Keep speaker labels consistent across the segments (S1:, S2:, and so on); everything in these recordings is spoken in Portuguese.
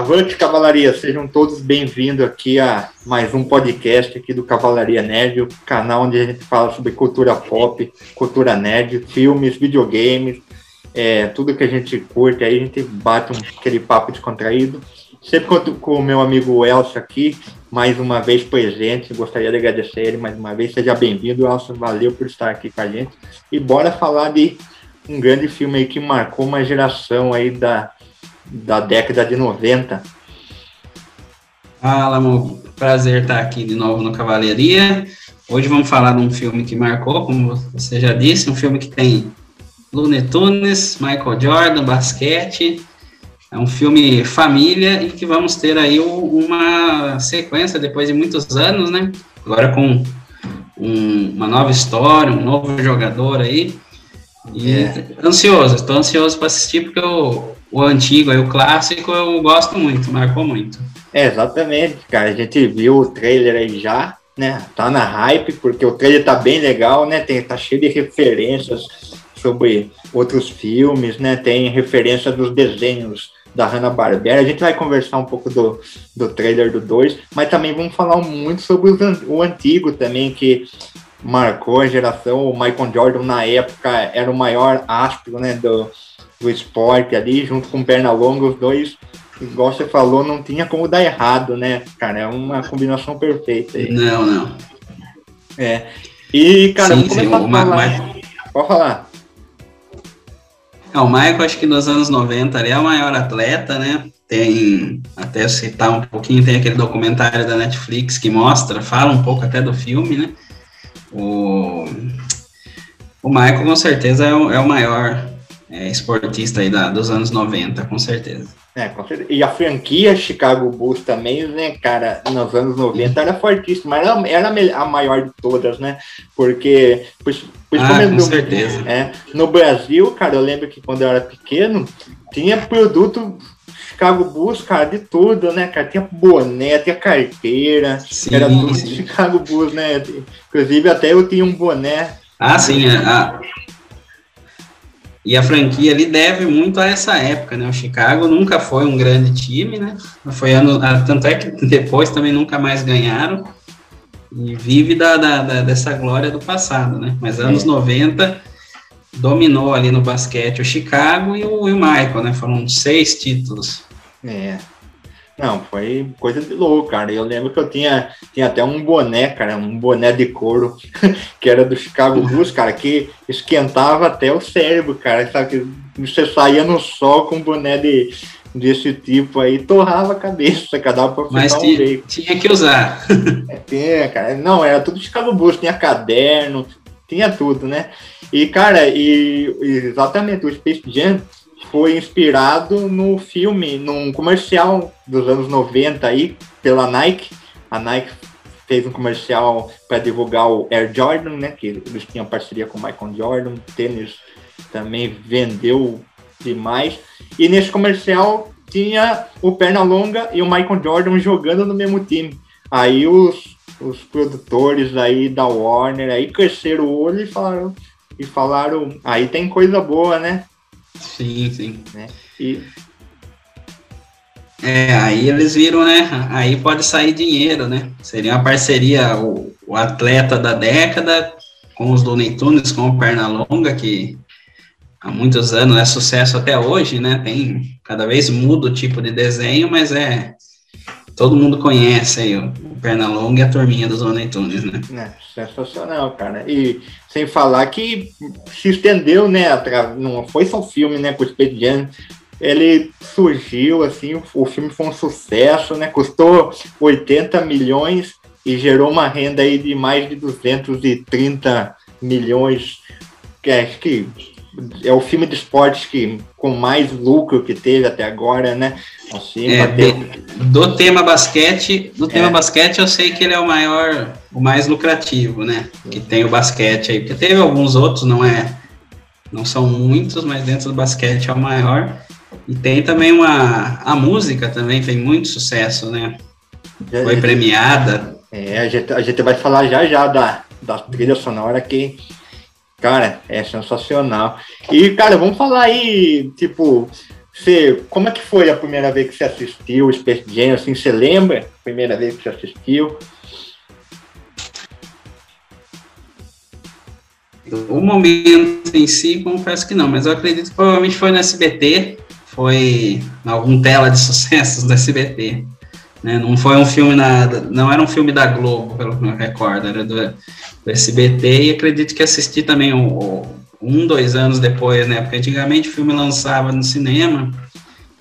S1: Avante Cavalaria, sejam todos bem-vindos aqui a mais um podcast aqui do Cavalaria Nerd, o canal onde a gente fala sobre cultura pop, cultura nerd, filmes, videogames, é, tudo que a gente curte, aí a gente bate um, aquele papo descontraído. Sempre conto com o meu amigo Elcio aqui, mais uma vez presente, gostaria de agradecer ele mais uma vez, seja bem-vindo, Elcio, valeu por estar aqui com a gente. E bora falar de um grande filme aí que marcou uma geração aí da da década de 90.
S2: Fala, amor. Prazer estar aqui de novo no Cavalaria. Hoje vamos falar de um filme que marcou, como você já disse, um filme que tem Looney Tunes, Michael Jordan, basquete. É um filme família e que vamos ter aí uma sequência depois de muitos anos, né? Agora com um, uma nova história, um novo jogador aí. E é. ansioso, estou ansioso para assistir porque eu, o antigo, aí, o clássico, eu gosto muito, marcou muito.
S1: É, exatamente, cara. A gente viu o trailer aí já, né? Tá na hype, porque o trailer tá bem legal, né? Tem, tá cheio de referências sobre outros filmes, né? Tem referência dos desenhos da Hanna-Barbera. A gente vai conversar um pouco do, do trailer do 2, mas também vamos falar muito sobre o antigo também, que marcou a geração. O Michael Jordan, na época, era o maior astro, né? Do, do esporte ali, junto com perna longa, os dois, igual você falou, não tinha como dar errado, né, cara? É uma combinação perfeita aí.
S2: Não, não.
S1: É. E, cara, sim, sim, o Ma falar. Pode falar.
S2: É, o Michael, acho que nos anos 90 ali é o maior atleta, né? Tem, até citar um pouquinho, tem aquele documentário da Netflix que mostra, fala um pouco até do filme, né? O, o Michael, com certeza, é o, é o maior é, esportista aí da, dos anos 90, com certeza.
S1: É, com certeza. E a franquia Chicago Bulls também, né, cara, nos anos 90 era fortíssima, era, era a maior de todas, né? Porque,
S2: ah, com no, certeza.
S1: É, no Brasil, cara, eu lembro que quando eu era pequeno, tinha produto Chicago Bulls, cara, de tudo, né, cara? Tinha boné, tinha carteira, sim, era tudo sim. Chicago Bulls, né? Inclusive, até eu tinha um boné.
S2: Ah, sim, a, é, e a franquia ali deve muito a essa época, né? O Chicago nunca foi um grande time, né? Foi ano, ah, tanto é que depois também nunca mais ganharam e vive da, da, da dessa glória do passado, né? Mas anos é. 90 dominou ali no basquete o Chicago e o, e o Michael, né? Foram seis títulos.
S1: É. Não, foi coisa de louco, cara. Eu lembro que eu tinha, tinha até um boné, cara, um boné de couro, que era do Chicago Bulls, cara, que esquentava até o cérebro, cara. Sabe que você saía no sol com um boné de, desse tipo aí, torrava a cabeça, cada pra
S2: Mas um tinha, tinha que usar.
S1: é, tinha, cara. Não, era tudo Chicago Bulls, tinha caderno, tinha tudo, né? E, cara, e, exatamente, o Space Jam foi inspirado no filme, num comercial dos anos 90 aí, pela Nike. A Nike fez um comercial para divulgar o Air Jordan, né? Que eles tinham parceria com o Michael Jordan. O tênis também vendeu demais. E nesse comercial tinha o Pernalonga e o Michael Jordan jogando no mesmo time. Aí os, os produtores aí da Warner aí cresceram o olho e falaram, e falaram, aí tem coisa boa, né?
S2: Sim, sim. Né? E... É, aí eles viram, né? Aí pode sair dinheiro, né? Seria uma parceria, o, o atleta da década com os Looney Tunes, com o Pernalonga, que há muitos anos é sucesso até hoje, né? Tem cada vez muda o tipo de desenho, mas é todo mundo conhece aí o, Pernalonga e a turminha dos Looney Tunes, né?
S1: É, sensacional, cara. E sem falar que se estendeu, né? Não foi só um filme, né? Com o Jam. Ele surgiu, assim, o filme foi um sucesso, né? Custou 80 milhões e gerou uma renda aí de mais de 230 milhões. Que acho que é o filme de esportes que com mais lucro que teve até agora, né?
S2: Assim, é, do tema basquete, do tema é. basquete eu sei que ele é o maior, o mais lucrativo, né? Que tem o basquete aí, porque teve alguns outros, não é, não são muitos, mas dentro do basquete é o maior. E tem também uma, a música também tem muito sucesso, né? Foi premiada.
S1: É, a gente, a gente vai falar já já da, da trilha sonora que Cara, é sensacional. E, cara, vamos falar aí, tipo, você, como é que foi a primeira vez que você assistiu o Space Jam? Assim, você lembra a primeira vez que você assistiu?
S2: O momento em si, confesso que não, mas eu acredito que provavelmente foi no SBT, foi algum tela de sucessos do SBT. Né? Não foi um filme na, não era um filme da Globo, pelo que eu recordo, era do, do SBT e acredito que assisti também um, um, dois anos depois, né? Porque antigamente o filme lançava no cinema,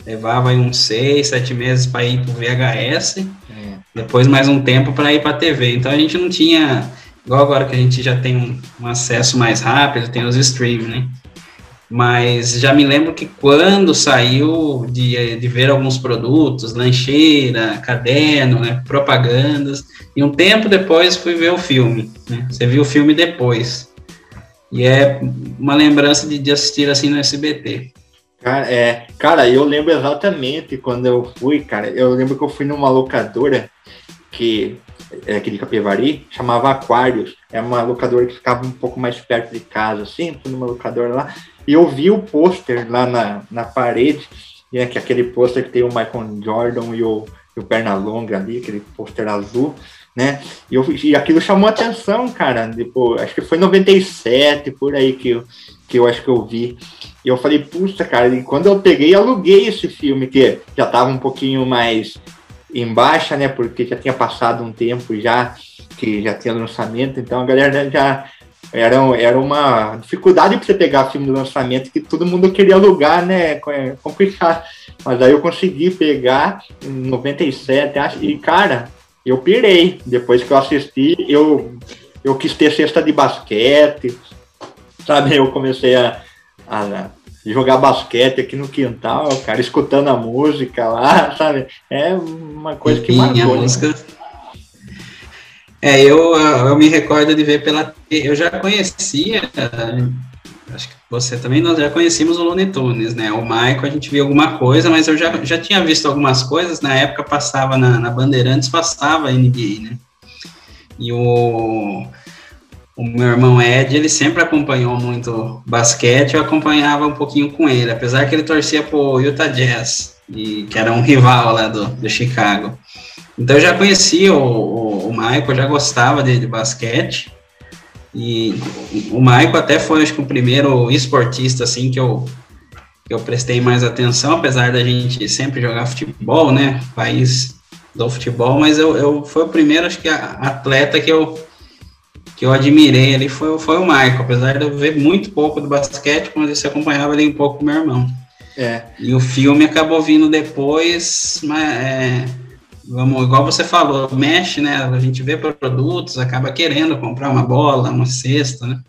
S2: levava uns seis, sete meses para ir para o VHS, é. depois mais um tempo para ir para a TV. Então a gente não tinha, igual agora que a gente já tem um, um acesso mais rápido, tem os streams, né? Mas já me lembro que quando saiu de, de ver alguns produtos, lancheira, caderno, né, propagandas, e um tempo depois fui ver o filme. Né? Você viu o filme depois. E é uma lembrança de, de assistir assim no SBT.
S1: Cara, é, cara, eu lembro exatamente quando eu fui, cara. Eu lembro que eu fui numa locadora que é aqui de Capivari, chamava Aquários. É uma locadora que ficava um pouco mais perto de casa, assim, fui numa locadora lá. E eu vi o pôster lá na, na parede, que é aquele pôster que tem o Michael Jordan e o, e o Pernalonga ali, aquele pôster azul, né? E, eu, e aquilo chamou atenção, cara. Tipo, acho que foi 97, por aí que eu, que eu acho que eu vi. E eu falei, puxa, cara, e quando eu peguei, aluguei esse filme, que já tava um pouquinho mais em baixa, né? Porque já tinha passado um tempo já, que já tinha lançamento, então a galera já era, era uma dificuldade para você pegar filme do lançamento que todo mundo queria alugar, né? É complicado. Mas aí eu consegui pegar em 97, acho, e cara, eu pirei. Depois que eu assisti, eu, eu quis ter cesta de basquete, sabe? Eu comecei a, a jogar basquete aqui no quintal, cara, escutando a música lá, sabe? É uma coisa que marcou. Né? Música
S2: é, eu, eu me recordo de ver pela. Eu já conhecia, acho que você também, nós já conhecíamos o Looney Tunes, né? O Michael a gente viu alguma coisa, mas eu já, já tinha visto algumas coisas, na época passava na, na Bandeirantes, passava NBA, né? E o, o meu irmão Ed, ele sempre acompanhou muito basquete, eu acompanhava um pouquinho com ele, apesar que ele torcia pro Utah Jazz, e, que era um rival lá do, do Chicago. Então eu já conhecia o, o, o Michael, já gostava de, de, basquete. E o Michael até foi, acho que, o primeiro esportista, assim, que eu, que eu prestei mais atenção, apesar da gente sempre jogar futebol, né? País do futebol, mas eu, eu foi o primeiro, acho que, atleta que eu, que eu admirei ali foi, foi o Michael, apesar de eu ver muito pouco do basquete, mas você acompanhava ali um pouco com meu irmão. É. E o filme acabou vindo depois, mas é, vamos, igual você falou, mexe, né? A gente vê produtos, acaba querendo comprar uma bola, uma cesta, né?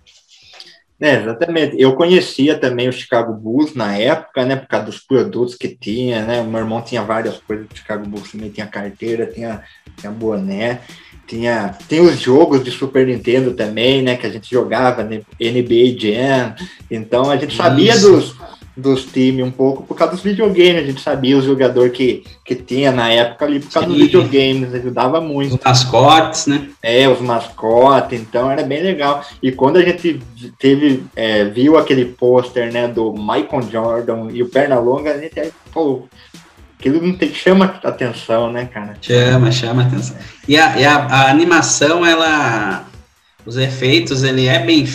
S1: É, exatamente. Eu conhecia também o Chicago Bulls na época, né? Por causa dos produtos que tinha, né? O meu irmão tinha várias coisas do Chicago Bulls também, tinha carteira, tinha, tinha boné, tinha, tem os jogos de Super Nintendo também, né? Que a gente jogava, né? NBA Jam. Então a gente sabia dos dos times um pouco por causa dos videogames. A gente sabia os jogadores que, que tinha na época ali por causa Sim. dos videogames, ajudava muito.
S2: Os mascotes, né?
S1: É, os mascotes, então era bem legal. E quando a gente teve, é, viu aquele pôster né, do Michael Jordan e o Pernalonga, a gente pô, aquilo não tem, chama atenção, né, cara?
S2: Chama, chama atenção. E a, e a, a animação, ela. Os efeitos, ele é bem,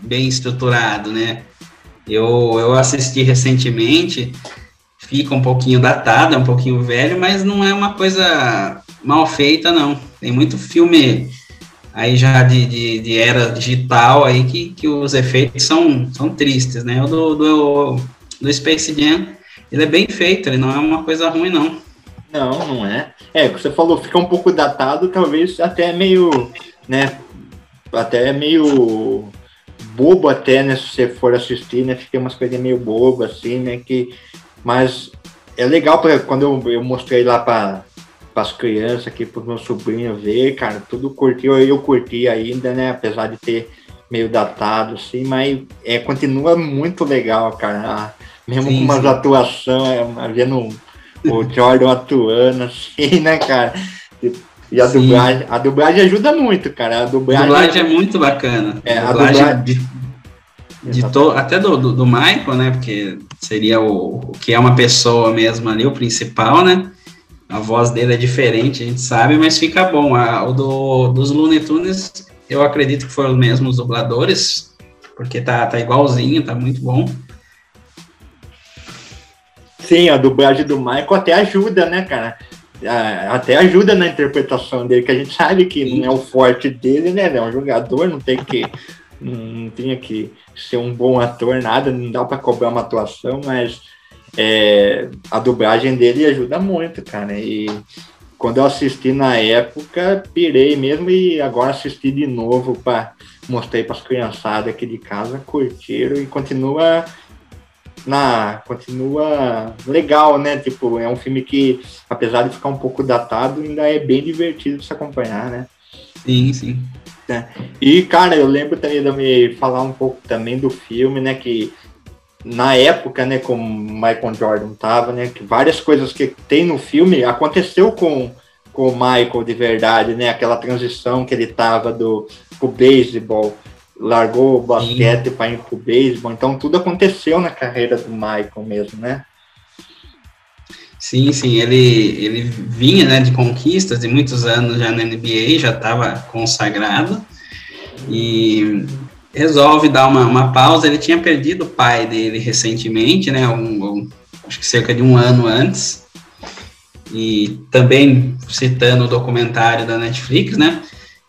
S2: bem estruturado, né? Eu, eu assisti recentemente, fica um pouquinho datado, é um pouquinho velho, mas não é uma coisa mal feita, não. Tem muito filme aí já de, de, de era digital aí que, que os efeitos são, são tristes, né? O do, do, do Space Jam, ele é bem feito, ele não é uma coisa ruim, não.
S1: Não, não é. É, você falou, fica um pouco datado, talvez até meio, né, até meio bobo até, né? Se você for assistir, né? Fica umas coisas meio bobas, assim, né? Que, mas é legal, pra, quando eu, eu mostrei lá para as crianças aqui, para os meus sobrinhos ver, cara, tudo curtiu, eu curti ainda, né? Apesar de ter meio datado, assim, mas é, continua muito legal, cara. Mesmo sim, com umas atuações, é, vendo o Jordan atuando, assim, né, cara? E a dublagem, a dublagem ajuda muito, cara. A dublagem,
S2: a dublagem é muito bacana.
S1: É, a dublagem, a dublagem
S2: de to, até do, do, do, Michael, né? Porque seria o, o que é uma pessoa mesmo ali, o principal, né? A voz dele é diferente, a gente sabe, mas fica bom. A, o do, dos Looney Tunes, eu acredito que foram os mesmos dubladores, porque tá, tá igualzinho, tá muito bom.
S1: Sim, a dublagem do Michael até ajuda, né, cara? Até ajuda na interpretação dele, que a gente sabe que Sim. não é o forte dele, né? É um jogador, não tem que. Não tinha que ser um bom ator, nada, não dá para cobrar uma atuação, mas é, a dublagem dele ajuda muito, cara. E quando eu assisti na época, pirei mesmo e agora assisti de novo para mostrar para as criançadas aqui de casa, curtiram e continua na continua legal, né? Tipo, é um filme que apesar de ficar um pouco datado, ainda é bem divertido de se acompanhar, né?
S2: Sim, sim.
S1: É. E cara, eu lembro também de me falar um pouco também do filme, né? Que na época, né, como Michael Jordan tava, né, que várias coisas que tem no filme aconteceu com, com o Michael de verdade, né, aquela transição que ele tava do pro beisebol, largou o basquete para ir pro beisebol, então tudo aconteceu na carreira do Michael mesmo, né?
S2: Sim, sim, ele, ele vinha né, de conquistas de muitos anos já na NBA, já estava consagrado, e resolve dar uma, uma pausa. Ele tinha perdido o pai dele recentemente, né? Um, um, acho que cerca de um ano antes. E também citando o documentário da Netflix, né?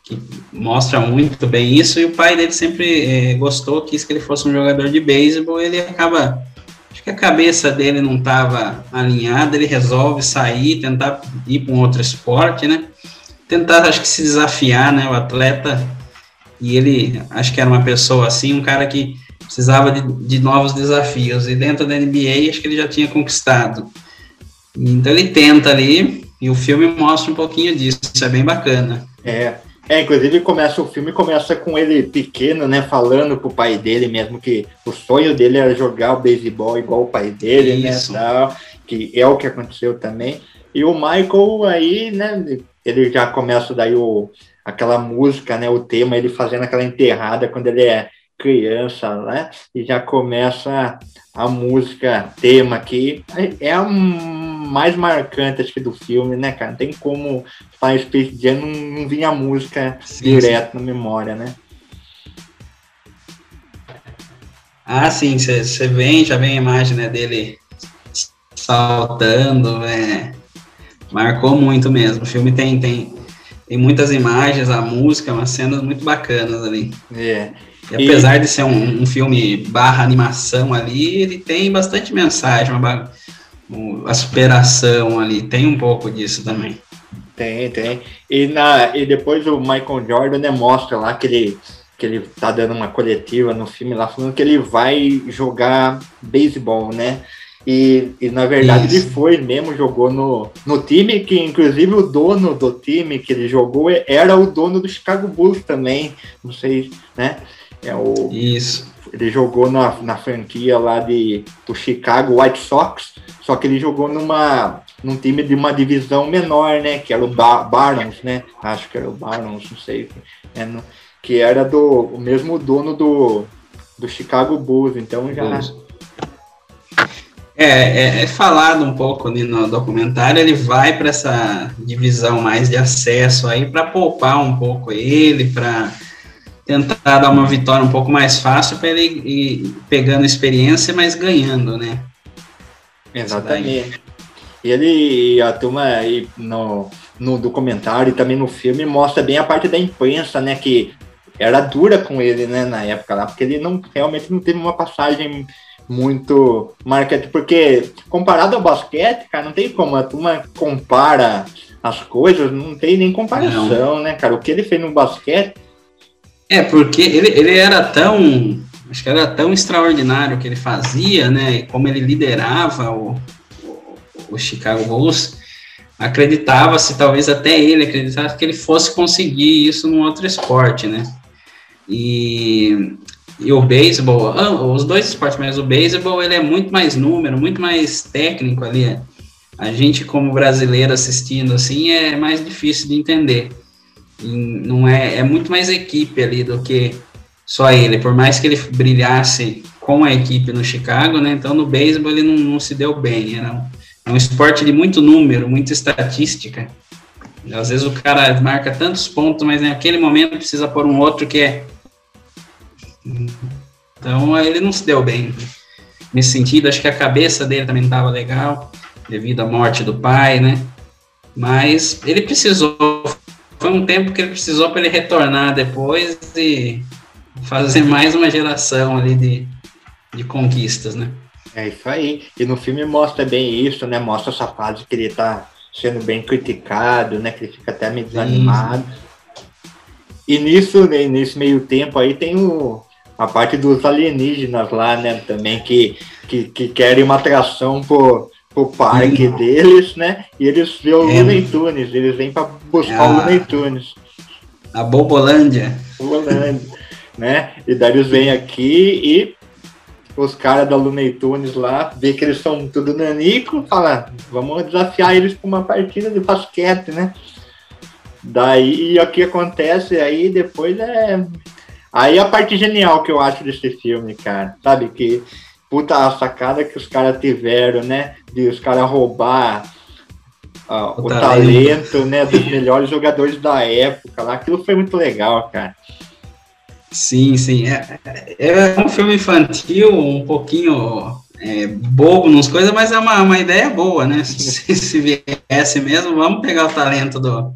S2: Que mostra muito bem isso. E o pai dele sempre é, gostou, quis que ele fosse um jogador de beisebol. Ele acaba. Acho que a cabeça dele não estava alinhada. Ele resolve sair, tentar ir para um outro esporte, né? Tentar, acho que se desafiar, né? O atleta e ele, acho que era uma pessoa assim, um cara que precisava de, de novos desafios. E dentro da NBA, acho que ele já tinha conquistado. Então ele tenta ali, e o filme mostra um pouquinho disso. Isso é bem bacana.
S1: É. É, inclusive começa o filme começa com ele pequeno, né, falando pro pai dele mesmo que o sonho dele era jogar o beisebol igual o pai dele, né, Isso. né, tal, que é o que aconteceu também. E o Michael aí, né, ele já começa daí o aquela música, né, o tema, ele fazendo aquela enterrada quando ele é criança, né, e já começa a música tema aqui, é a mais marcante, acho que, do filme, né, cara, não tem como falar Space Jam não, não vinha a música sim, direto sim. na memória, né.
S2: Ah, sim, você vem, já vem a imagem né, dele saltando, é, marcou muito mesmo. O filme tem, tem, tem muitas imagens, a música, umas cenas muito bacanas ali.
S1: É.
S2: E apesar e... de ser um, um, filme barra animação ali, ele tem bastante mensagem, uma, a superação ali, tem um pouco disso também.
S1: Tem, tem. E, na, e depois o Michael Jordan mostra lá que ele, que ele tá dando uma coletiva no filme lá, falando que ele vai jogar beisebol, né? E, e na verdade Isso. ele foi mesmo, jogou no, no time que, inclusive, o dono do time que ele jogou era o dono do Chicago Bulls também. Não sei, né? É o,
S2: Isso.
S1: Ele jogou na, na franquia lá de, do Chicago White Sox, só que ele jogou numa, num time de uma divisão menor, né? Que era o Barons, né? Acho que era o Barons, não sei. É, no, que era do o mesmo dono do, do Chicago Bulls, então já. Bulls
S2: é, é, é, falado um pouco ali no documentário, ele vai para essa divisão mais de acesso aí para poupar um pouco ele, para tentar dar uma vitória um pouco mais fácil para ele ir pegando experiência, mas ganhando, né?
S1: Exatamente. E ele, a turma aí no, no documentário e também no filme mostra bem a parte da imprensa, né? Que era dura com ele, né, na época lá, porque ele não realmente não teve uma passagem muito marcante, porque comparado ao basquete, cara, não tem como, a turma compara as coisas, não tem nem comparação, não. né, cara? O que ele fez no basquete.
S2: É, porque ele, ele era tão. Acho que era tão extraordinário o que ele fazia, né? Como ele liderava o, o, o Chicago Bulls, acreditava-se, talvez até ele acreditasse que ele fosse conseguir isso num outro esporte, né? E e o beisebol, ah, os dois esportes, mas o beisebol ele é muito mais número, muito mais técnico ali. A gente como brasileiro assistindo assim é mais difícil de entender. E não é, é muito mais equipe ali do que só ele, por mais que ele brilhasse com a equipe no Chicago, né? Então no beisebol ele não, não se deu bem, era um, é um esporte de muito número, muita estatística. Às vezes o cara marca tantos pontos, mas naquele momento precisa pôr um outro que é. Então ele não se deu bem. Nesse sentido, acho que a cabeça dele também não estava legal, devido à morte do pai, né? Mas ele precisou. Foi um tempo que ele precisou para ele retornar depois e fazer mais uma geração ali de, de conquistas, né?
S1: É isso aí. E no filme mostra bem isso, né? Mostra essa fase que ele tá sendo bem criticado, né? Que ele fica até meio desanimado. E nisso, né, nesse meio tempo aí tem o, a parte dos alienígenas lá, né? Também que, que, que querem uma atração pro, pro parque deles, né? E eles vêem o é. Looney Tunes, eles vêm para buscar o Looney Tunes.
S2: A Bobolândia.
S1: Bobolândia, né? E daí eles vêm aqui e os caras da Looney Tunes lá, vê que eles são tudo nanico, fala, vamos desafiar eles para uma partida de basquete, né? Daí e o que acontece aí depois é. Aí a parte genial que eu acho desse filme, cara, sabe? Que puta a sacada que os caras tiveram, né? De os caras roubar uh, o, o talento. talento, né? Dos melhores jogadores da época lá. Aquilo foi muito legal, cara.
S2: Sim, sim. É, é um filme infantil, um pouquinho é, bobo nas coisas, mas é uma, uma ideia boa, né? Se, se viesse mesmo, vamos pegar o talento do,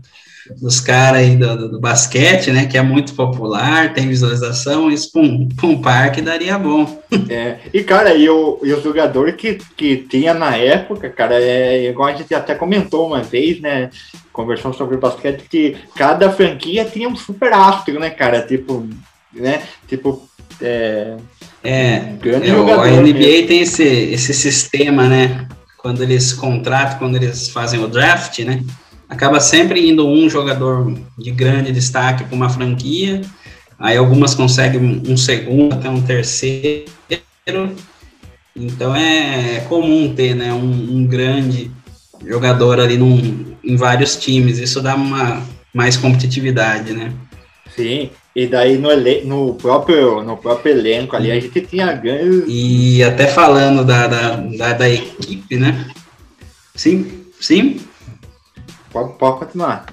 S2: dos caras aí do, do, do, basquete, né? Que é muito popular, tem visualização, isso para um, um parque daria bom.
S1: É, e cara, e o, e o jogador que, que tinha na época, cara, é igual a gente até comentou uma vez, né? Conversando sobre basquete, que cada franquia tinha um super astro, né, cara? Tipo, né? Tipo, é.
S2: É, grande é, jogador. A NBA mesmo. tem esse, esse sistema, né? Quando eles contratam, quando eles fazem o draft, né? Acaba sempre indo um jogador de grande destaque para uma franquia, aí algumas conseguem um segundo, até um terceiro. Então é, é comum ter né, um, um grande jogador ali num, em vários times. Isso dá uma mais competitividade, né?
S1: Sim, e daí no, no, próprio, no próprio elenco ali a gente tinha ganho.
S2: E até falando da, da, da, da equipe, né? Sim, sim.
S1: Pode, pode continuar.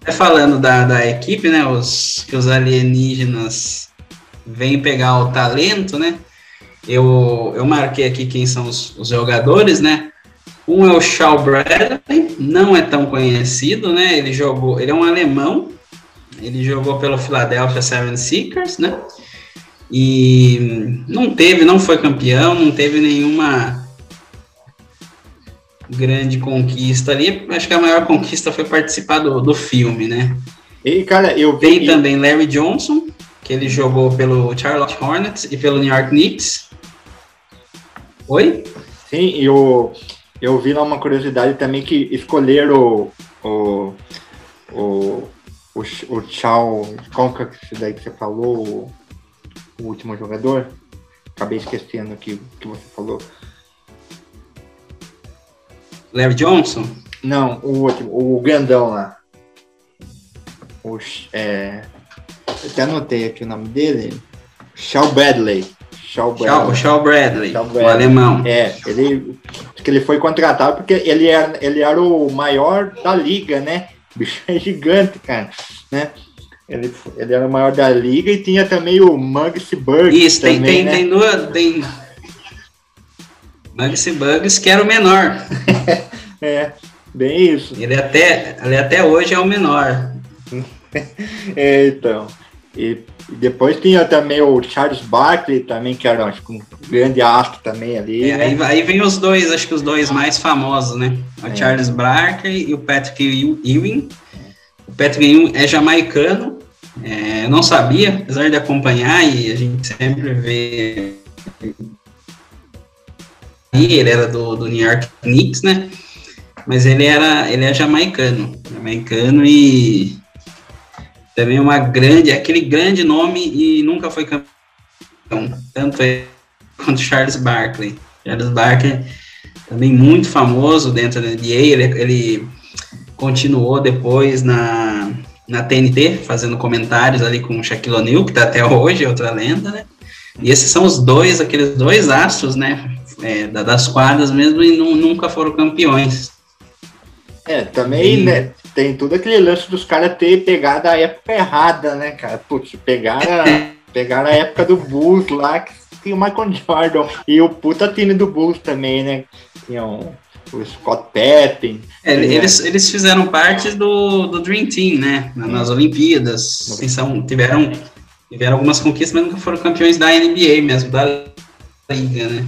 S2: Até falando da, da equipe, né? Os, que os alienígenas vêm pegar o talento, né? Eu, eu marquei aqui quem são os, os jogadores, né? Um é o Shaw Bradley, não é tão conhecido, né? Ele jogou, ele é um alemão, ele jogou pelo Philadelphia 76ers, né? E não teve, não foi campeão, não teve nenhuma grande conquista ali. Acho que a maior conquista foi participar do, do filme, né?
S1: E, cara, eu
S2: vi... Tem também Larry Johnson, que ele jogou pelo Charlotte Hornets e pelo New York Knicks. Oi?
S1: Sim, e eu, eu vi lá uma curiosidade também que escolheram o, o, o o, o Tchau. Qual que é daí que você falou? O, último jogador? Acabei esquecendo o que você falou.
S2: Larry Johnson?
S1: Não, o último, o grandão lá. O, é, eu até anotei aqui o nome dele. Shaw Bradley.
S2: Shaw Bradley. Shaw, Bradley, Shaw Bradley. o alemão.
S1: É, ele, que ele foi contratado porque ele era, ele era o maior da liga, né? O bicho é gigante, cara, né? Ele, ele era o maior da liga e tinha também o Muggs Bugs.
S2: Isso, também, tem, tem, né? tem duas. Tem... Muggs Bugs que era o menor.
S1: é, bem isso.
S2: Ele até, ele até hoje é o menor.
S1: é, então. E, e, depois tinha também o Charles Barkley também, que era acho, um grande astro também ali.
S2: É, né? aí, aí vem os dois, acho que os dois mais famosos, né? O é. Charles Barkley e o Patrick Ewing. O Patrick Ewing é jamaicano, é, não sabia, apesar de acompanhar, e a gente sempre vê. Ele era do, do New York Knicks, né? Mas ele era ele é jamaicano, jamaicano e também uma grande, aquele grande nome e nunca foi campeão. Tanto ele quanto Charles Barkley. Charles Barkley também muito famoso dentro da NBA, ele, ele continuou depois na na TNT, fazendo comentários ali com o Shaquille O'Neal, que tá até hoje, é outra lenda, né? E esses são os dois, aqueles dois astros, né? É, das quadras mesmo, e nunca foram campeões.
S1: É, também, e... né? Tem todo aquele lance dos caras ter pegado a época errada, né, cara? Putz, pegaram, pegaram a época do Bulls lá, que tinha o Michael Jordan. E o puta time do Bulls também, né? Tinha o Scott Petten.
S2: É, eles, eles fizeram parte do, do Dream Team, né? Nas Olimpíadas. São, tiveram, tiveram algumas conquistas, mas nunca foram campeões da NBA mesmo, da Liga, né?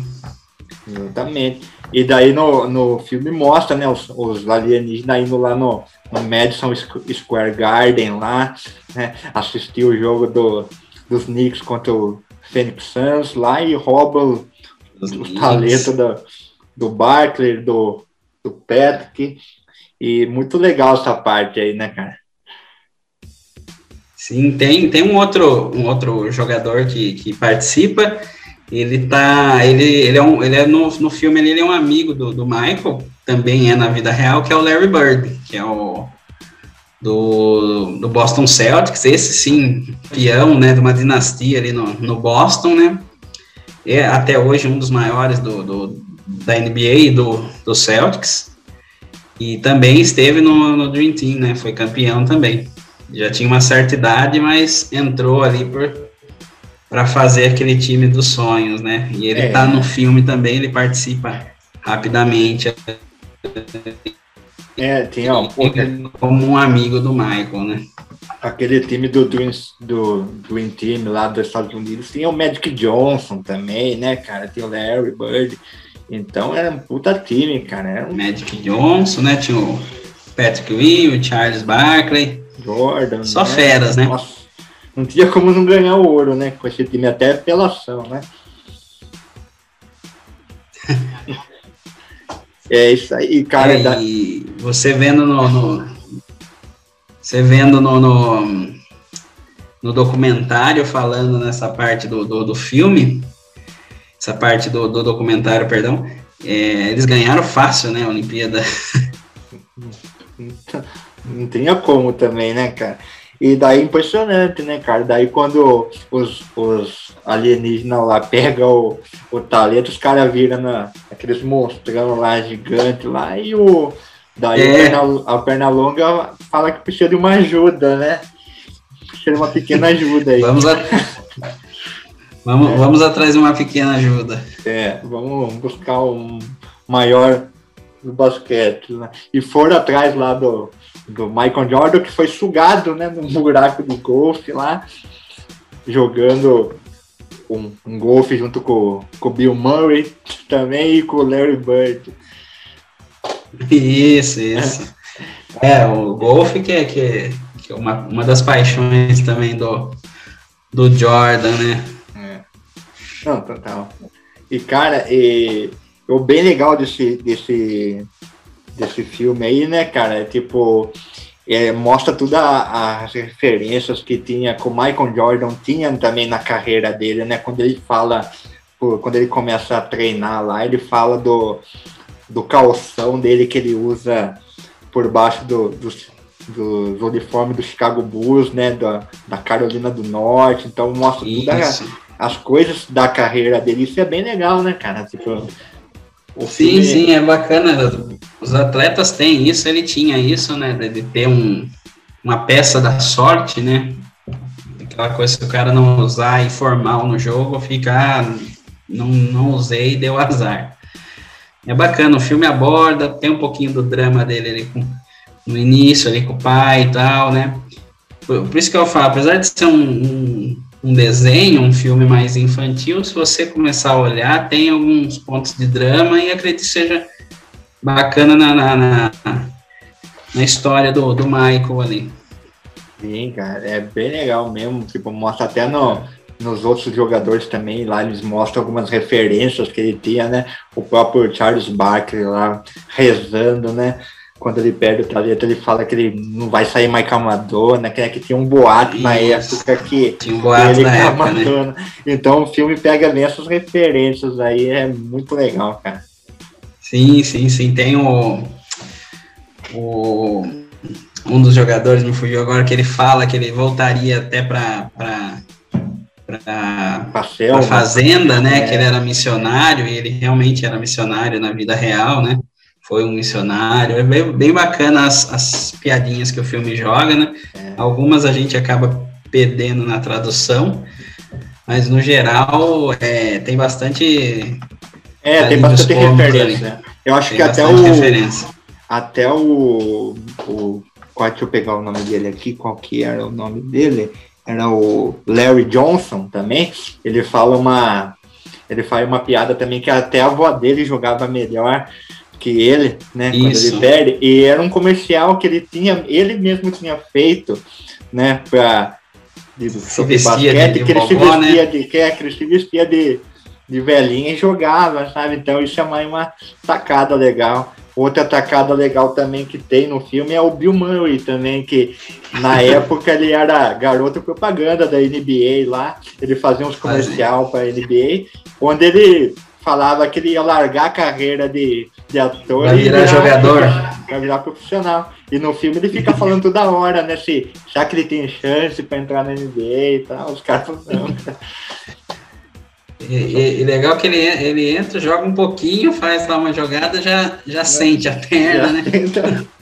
S1: Exatamente. E daí no, no filme mostra, né, os, os alienígenas indo lá no, no Madison Square Garden lá, né, assistir o jogo do, dos Knicks contra o Phoenix Suns lá e roubam os, os talentos da, do Barkley, do, do Patrick. E muito legal essa parte aí, né, cara?
S2: Sim, tem, tem um outro, um outro jogador que, que participa. Ele tá. Ele, ele é, um, ele é no, no filme ele é um amigo do, do Michael, também é na vida real, que é o Larry Bird, que é o do, do Boston Celtics, esse sim, peão, né, de uma dinastia ali no, no Boston, né, é até hoje um dos maiores do, do, da NBA e do, do Celtics. E também esteve no, no Dream Team, né? Foi campeão também. Já tinha uma certa idade, mas entrou ali por para fazer aquele time dos sonhos, né? E ele é. tá no filme também, ele participa rapidamente.
S1: É, tinha um,
S2: como um amigo do Michael, né?
S1: Aquele time do Dream, do Dream Team lá dos Estados Unidos tinha o Magic Johnson também, né, cara? Tinha o Larry Bird. Então era um puta time, cara. Era um...
S2: Magic Johnson, né? Tinha o Patrick Ewing, o Charles Barkley.
S1: Jordan.
S2: Só né? feras, né?
S1: Nossa, não tinha como não ganhar o ouro, né? Com esse time, até apelação, né? É isso aí, cara.
S2: É, da... E você vendo no, no, Você vendo no, no, no, documentário falando nessa parte do, do, do filme essa parte do, do documentário, perdão, é, eles ganharam fácil, né, a Olimpíada.
S1: Não tinha como também, né, cara? E daí impressionante, né, cara? Daí quando os, os alienígenas lá pegam o, o talento, os caras viram na, aqueles monstrão lá, gigante lá, e o. Daí é. a, perna, a perna longa fala que precisa de uma ajuda, né? Precisa de uma pequena ajuda aí.
S2: Vamos, a, Vamos, é. vamos atrás de uma pequena ajuda.
S1: É, vamos buscar um maior do basquete, né? E foram atrás lá do, do Michael Jordan, que foi sugado, né, no buraco do golfe lá, jogando um, um golfe junto com, com o Bill Murray também e com o Larry Bird.
S2: Isso, isso. É, o golfe que é, que é, que é uma, uma das paixões também do, do Jordan, né?
S1: Não, total. E, cara, e, o bem legal desse, desse, desse filme aí, né, cara, é tipo, é, mostra todas as referências que tinha, com o Michael Jordan tinha também na carreira dele, né, quando ele fala, quando ele começa a treinar lá, ele fala do, do calção dele que ele usa por baixo do, dos, dos uniformes do Chicago Bulls, né, da, da Carolina do Norte, então mostra Isso. toda a as coisas da carreira dele. Isso é bem legal, né, cara? Tipo,
S2: sim, sim, é bacana. Os atletas têm isso, ele tinha isso, né? De ter um, uma peça da sorte, né? Aquela coisa que o cara não usar informal no jogo, fica, ah, não, não usei e deu azar. É bacana, o filme aborda, tem um pouquinho do drama dele ali com, no início, ali com o pai e tal, né? Por, por isso que eu falo, apesar de ser um, um um desenho, um filme mais infantil, se você começar a olhar, tem alguns pontos de drama e acredito que seja bacana na, na, na, na história do, do Michael ali.
S1: Sim, cara, é bem legal mesmo, tipo, mostra até no, nos outros jogadores também, lá eles mostram algumas referências que ele tinha, né, o próprio Charles Barkley lá rezando, né, quando ele perde o talento, ele fala que ele não vai sair mais com a Madonna, que, é que tinha um boato Isso. na época que
S2: tinha um boato ele
S1: na época, né? Madonna. Né? Então o filme pega nessas referências aí, é muito legal, cara.
S2: Sim, sim, sim. Tem o. o um dos jogadores me fugiu agora que ele fala que ele voltaria até para para a fazenda, né? É. Que ele era missionário e ele realmente era missionário na vida real, né? Foi um missionário. É bem, bem bacana as, as piadinhas que o filme joga, né? É. Algumas a gente acaba perdendo na tradução, mas no geral é, tem bastante.
S1: É, tem bastante referência. Eu acho que até o. Referência. Até o, o. Qual, deixa eu pegar o nome dele aqui, qual que era o nome dele? era o Larry Johnson também, ele fala uma ele faz uma piada também que até a avó dele jogava melhor que ele, né, Isso. quando ele perde, e era um comercial que ele tinha, ele mesmo tinha feito, né, para de, sobre basquete, de, que ele se vestia né? de que, que ele se vestia de, de velhinha e jogava, sabe? Então isso é mais uma sacada legal. Outra atacada legal também que tem no filme é o Bill Murray também, que na época ele era garoto propaganda da NBA lá, ele fazia uns comercial para a NBA, onde ele falava que ele ia largar a carreira de, de ator
S2: pra virar, virar jogador.
S1: Para virar profissional. E no filme ele fica falando toda hora, né? Se, já que ele tem chance para entrar na NBA e tal, os caras não.
S2: E, e, legal que ele, ele entra, joga um pouquinho, faz lá uma jogada, já, já sente a perna, né?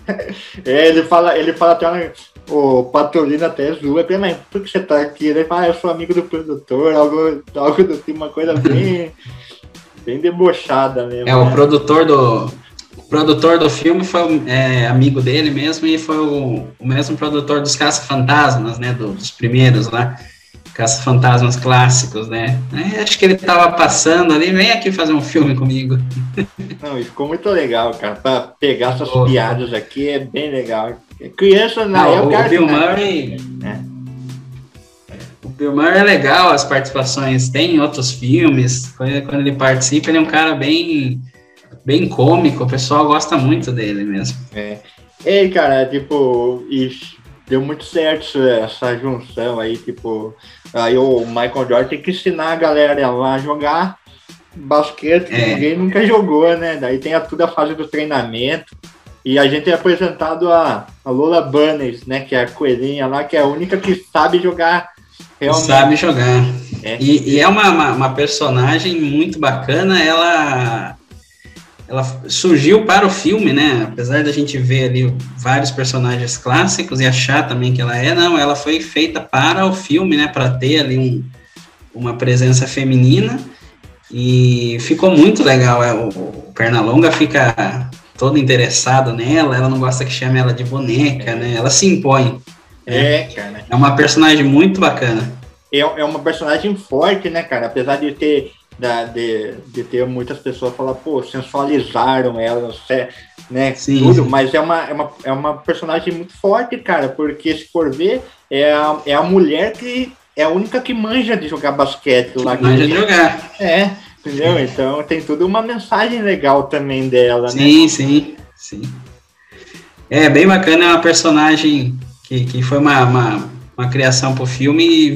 S1: é, ele fala, ele fala até o Patolino até zoa, mas por que você tá aqui? Ele fala, ah, eu sou amigo do produtor, algo, algo do tipo, uma coisa bem, bem debochada mesmo.
S2: É, o produtor do. O produtor do filme foi é, amigo dele mesmo e foi o, o mesmo produtor dos Caça-Fantasmas, né? Do, dos primeiros lá. Caça-Fantasmas clássicos, né? É, acho que ele tava passando ali, vem aqui fazer um filme comigo.
S1: Não, e ficou muito legal, cara. Pra pegar essas oh. piadas aqui é bem legal. Criança na
S2: Não, época. O Bill Murray. É. Murray é legal, as participações. Tem outros filmes. Quando ele participa, ele é um cara bem, bem cômico. O pessoal gosta muito dele mesmo.
S1: É. Ei, cara, tipo, deu muito certo essa junção aí, tipo, aí o Michael Jordan tem que ensinar a galera lá a jogar basquete, que é. ninguém nunca jogou, né? Daí tem a, toda a fase do treinamento. E a gente é apresentado a, a Lola Bunnies, né? Que é a coelhinha lá, que é a única que sabe jogar
S2: realmente. Sabe jogar. É. E, e, é uma, uma, uma personagem muito bacana, ela ela surgiu para o filme, né? Apesar da gente ver ali vários personagens clássicos e achar também que ela é, não, ela foi feita para o filme, né? Para ter ali um, uma presença feminina e ficou muito legal. É, o, o Pernalonga fica todo interessado nela, ela não gosta que chame ela de boneca, né? Ela se impõe.
S1: É, cara.
S2: É uma personagem muito bacana.
S1: É, é uma personagem forte, né, cara? Apesar de ter da, de, de ter muitas pessoas falar, pô, sensualizaram ela, né? Sim. Tudo, mas é uma, é, uma, é uma personagem muito forte, cara, porque se for ver, é a, é a mulher que é a única que manja de jogar basquete lá.
S2: Manja de jogar.
S1: É, entendeu? Então tem tudo uma mensagem legal também dela,
S2: sim, né? Sim, sim, sim. É bem bacana, é uma personagem que, que foi uma, uma, uma criação pro filme e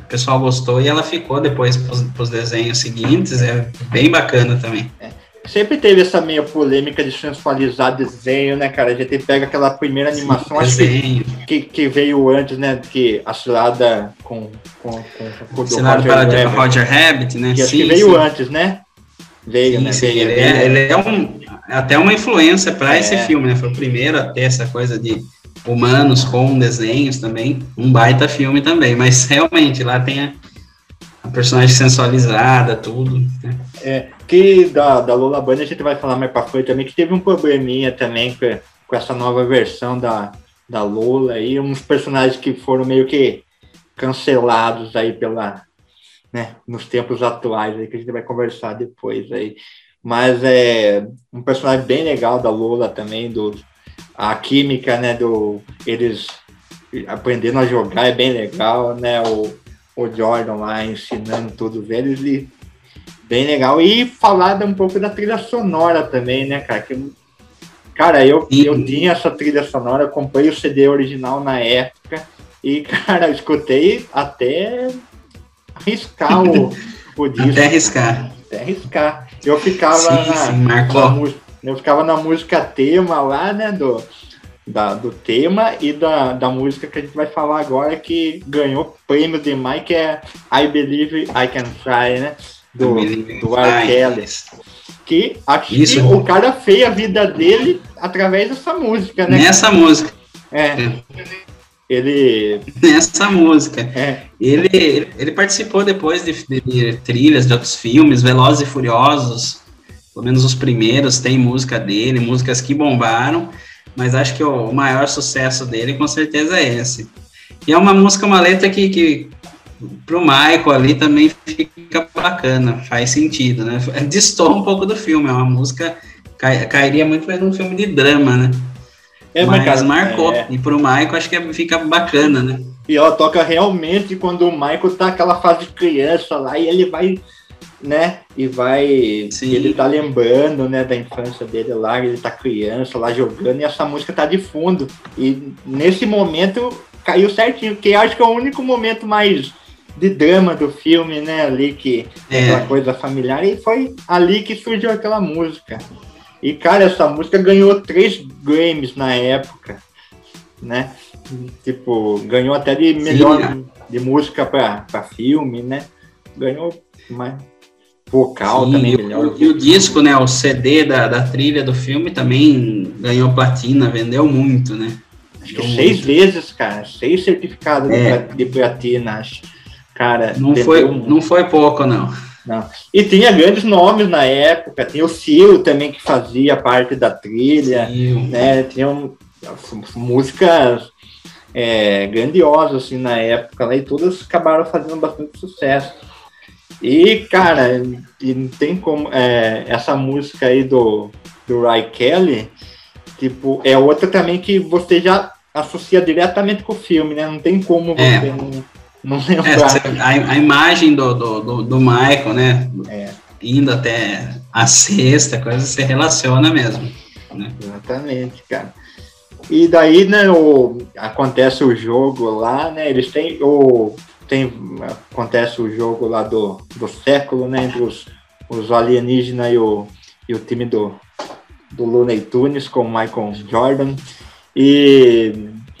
S2: o pessoal gostou e ela ficou depois para os desenhos seguintes, é bem bacana também. É.
S1: Sempre teve essa meia polêmica de sensualizar desenho, né, cara? A gente pega aquela primeira animação, Sim, acho que, que, que, veio antes, né? Que a cilada com, com, com, com
S2: o Cilada para Rabbit, Roger Rabbit, né?
S1: Que acho que veio sim. antes, né? Veio, sim, né? Sim,
S2: veio, ele, é, ele, é, um, até uma influência para é. esse filme, né? Foi o primeiro a ter essa coisa de humanos com desenhos também, um baita filme também, mas realmente lá tem a, a personagem sensualizada, tudo. Né?
S1: É, que da, da Lola Bunny a gente vai falar mais pra frente também, que teve um probleminha também com, com essa nova versão da, da Lola aí, uns personagens que foram meio que cancelados aí pela, né, nos tempos atuais aí, que a gente vai conversar depois aí. Mas é um personagem bem legal da Lola também, do, a química, né, do eles aprendendo a jogar é bem legal, né, o, o Jordan lá ensinando todos eles e bem legal e falar um pouco da trilha sonora também, né, cara, que cara, eu, eu tinha essa trilha sonora, comprei o CD original na época e, cara, escutei até arriscar o, o disco.
S2: Até arriscar.
S1: Até arriscar. Eu ficava sim,
S2: na, sim,
S1: na, eu ficava na música tema lá, né, do, da, do tema e da, da música que a gente vai falar agora, que ganhou prêmio de Mike, é I Believe I Can Fly, né? Do, do R. Kelly. Que acho Isso. o cara fez a vida dele através dessa música, né?
S2: Nessa música.
S1: É. é. Ele.
S2: Nessa música. É. Ele, ele, participou depois de, de, trilhas de outros filmes, Velozes e Furiosos, pelo menos os primeiros, tem música dele, músicas que bombaram mas acho que o maior sucesso dele com certeza é esse. E é uma música, uma letra que, que pro Michael ali também fica bacana, faz sentido, né? Distorce um pouco do filme, é uma música cai, cairia muito mais num filme de drama, né? É, mas cara, marcou, é... e pro Michael acho que fica bacana, né?
S1: E ela toca realmente quando o Michael tá aquela fase de criança lá e ele vai né? E vai. Sim. Ele tá lembrando, né, da infância dele lá, ele tá criança lá jogando, e essa música tá de fundo. E nesse momento caiu certinho, que acho que é o único momento mais de drama do filme, né? Ali que é. aquela coisa familiar, e foi ali que surgiu aquela música. E cara, essa música ganhou três Grammys na época, né? Tipo, ganhou até de melhor Sim. de música para filme, né? Ganhou mais vocal Sim, também
S2: e melhor. O, e o disco, né, o CD da, da trilha do filme também ganhou platina, vendeu muito, né?
S1: Acho que seis muito. vezes, cara, seis certificados é. de platina, acho. Cara,
S2: não foi, muito. não foi pouco, não.
S1: Não. E tinha grandes nomes na época, tinha o Sil também que fazia parte da trilha, Sim. né? Tinha um, músicas é, grandiosas assim na época, né? e todas acabaram fazendo bastante sucesso. E, cara, e não tem como. É, essa música aí do, do Ray Kelly, tipo, é outra também que você já associa diretamente com o filme, né? Não tem como você é. não, não lembrar.
S2: É, a, a, imagem do, do, do, do Michael, né? É. Indo até a sexta, coisa se relaciona mesmo. Né?
S1: Exatamente, cara. E daí, né, o, acontece o jogo lá, né? Eles têm o tem acontece o jogo lá do, do século, né, entre os, os alienígenas e o, e o time do, do Looney Tunes com o Michael Jordan. E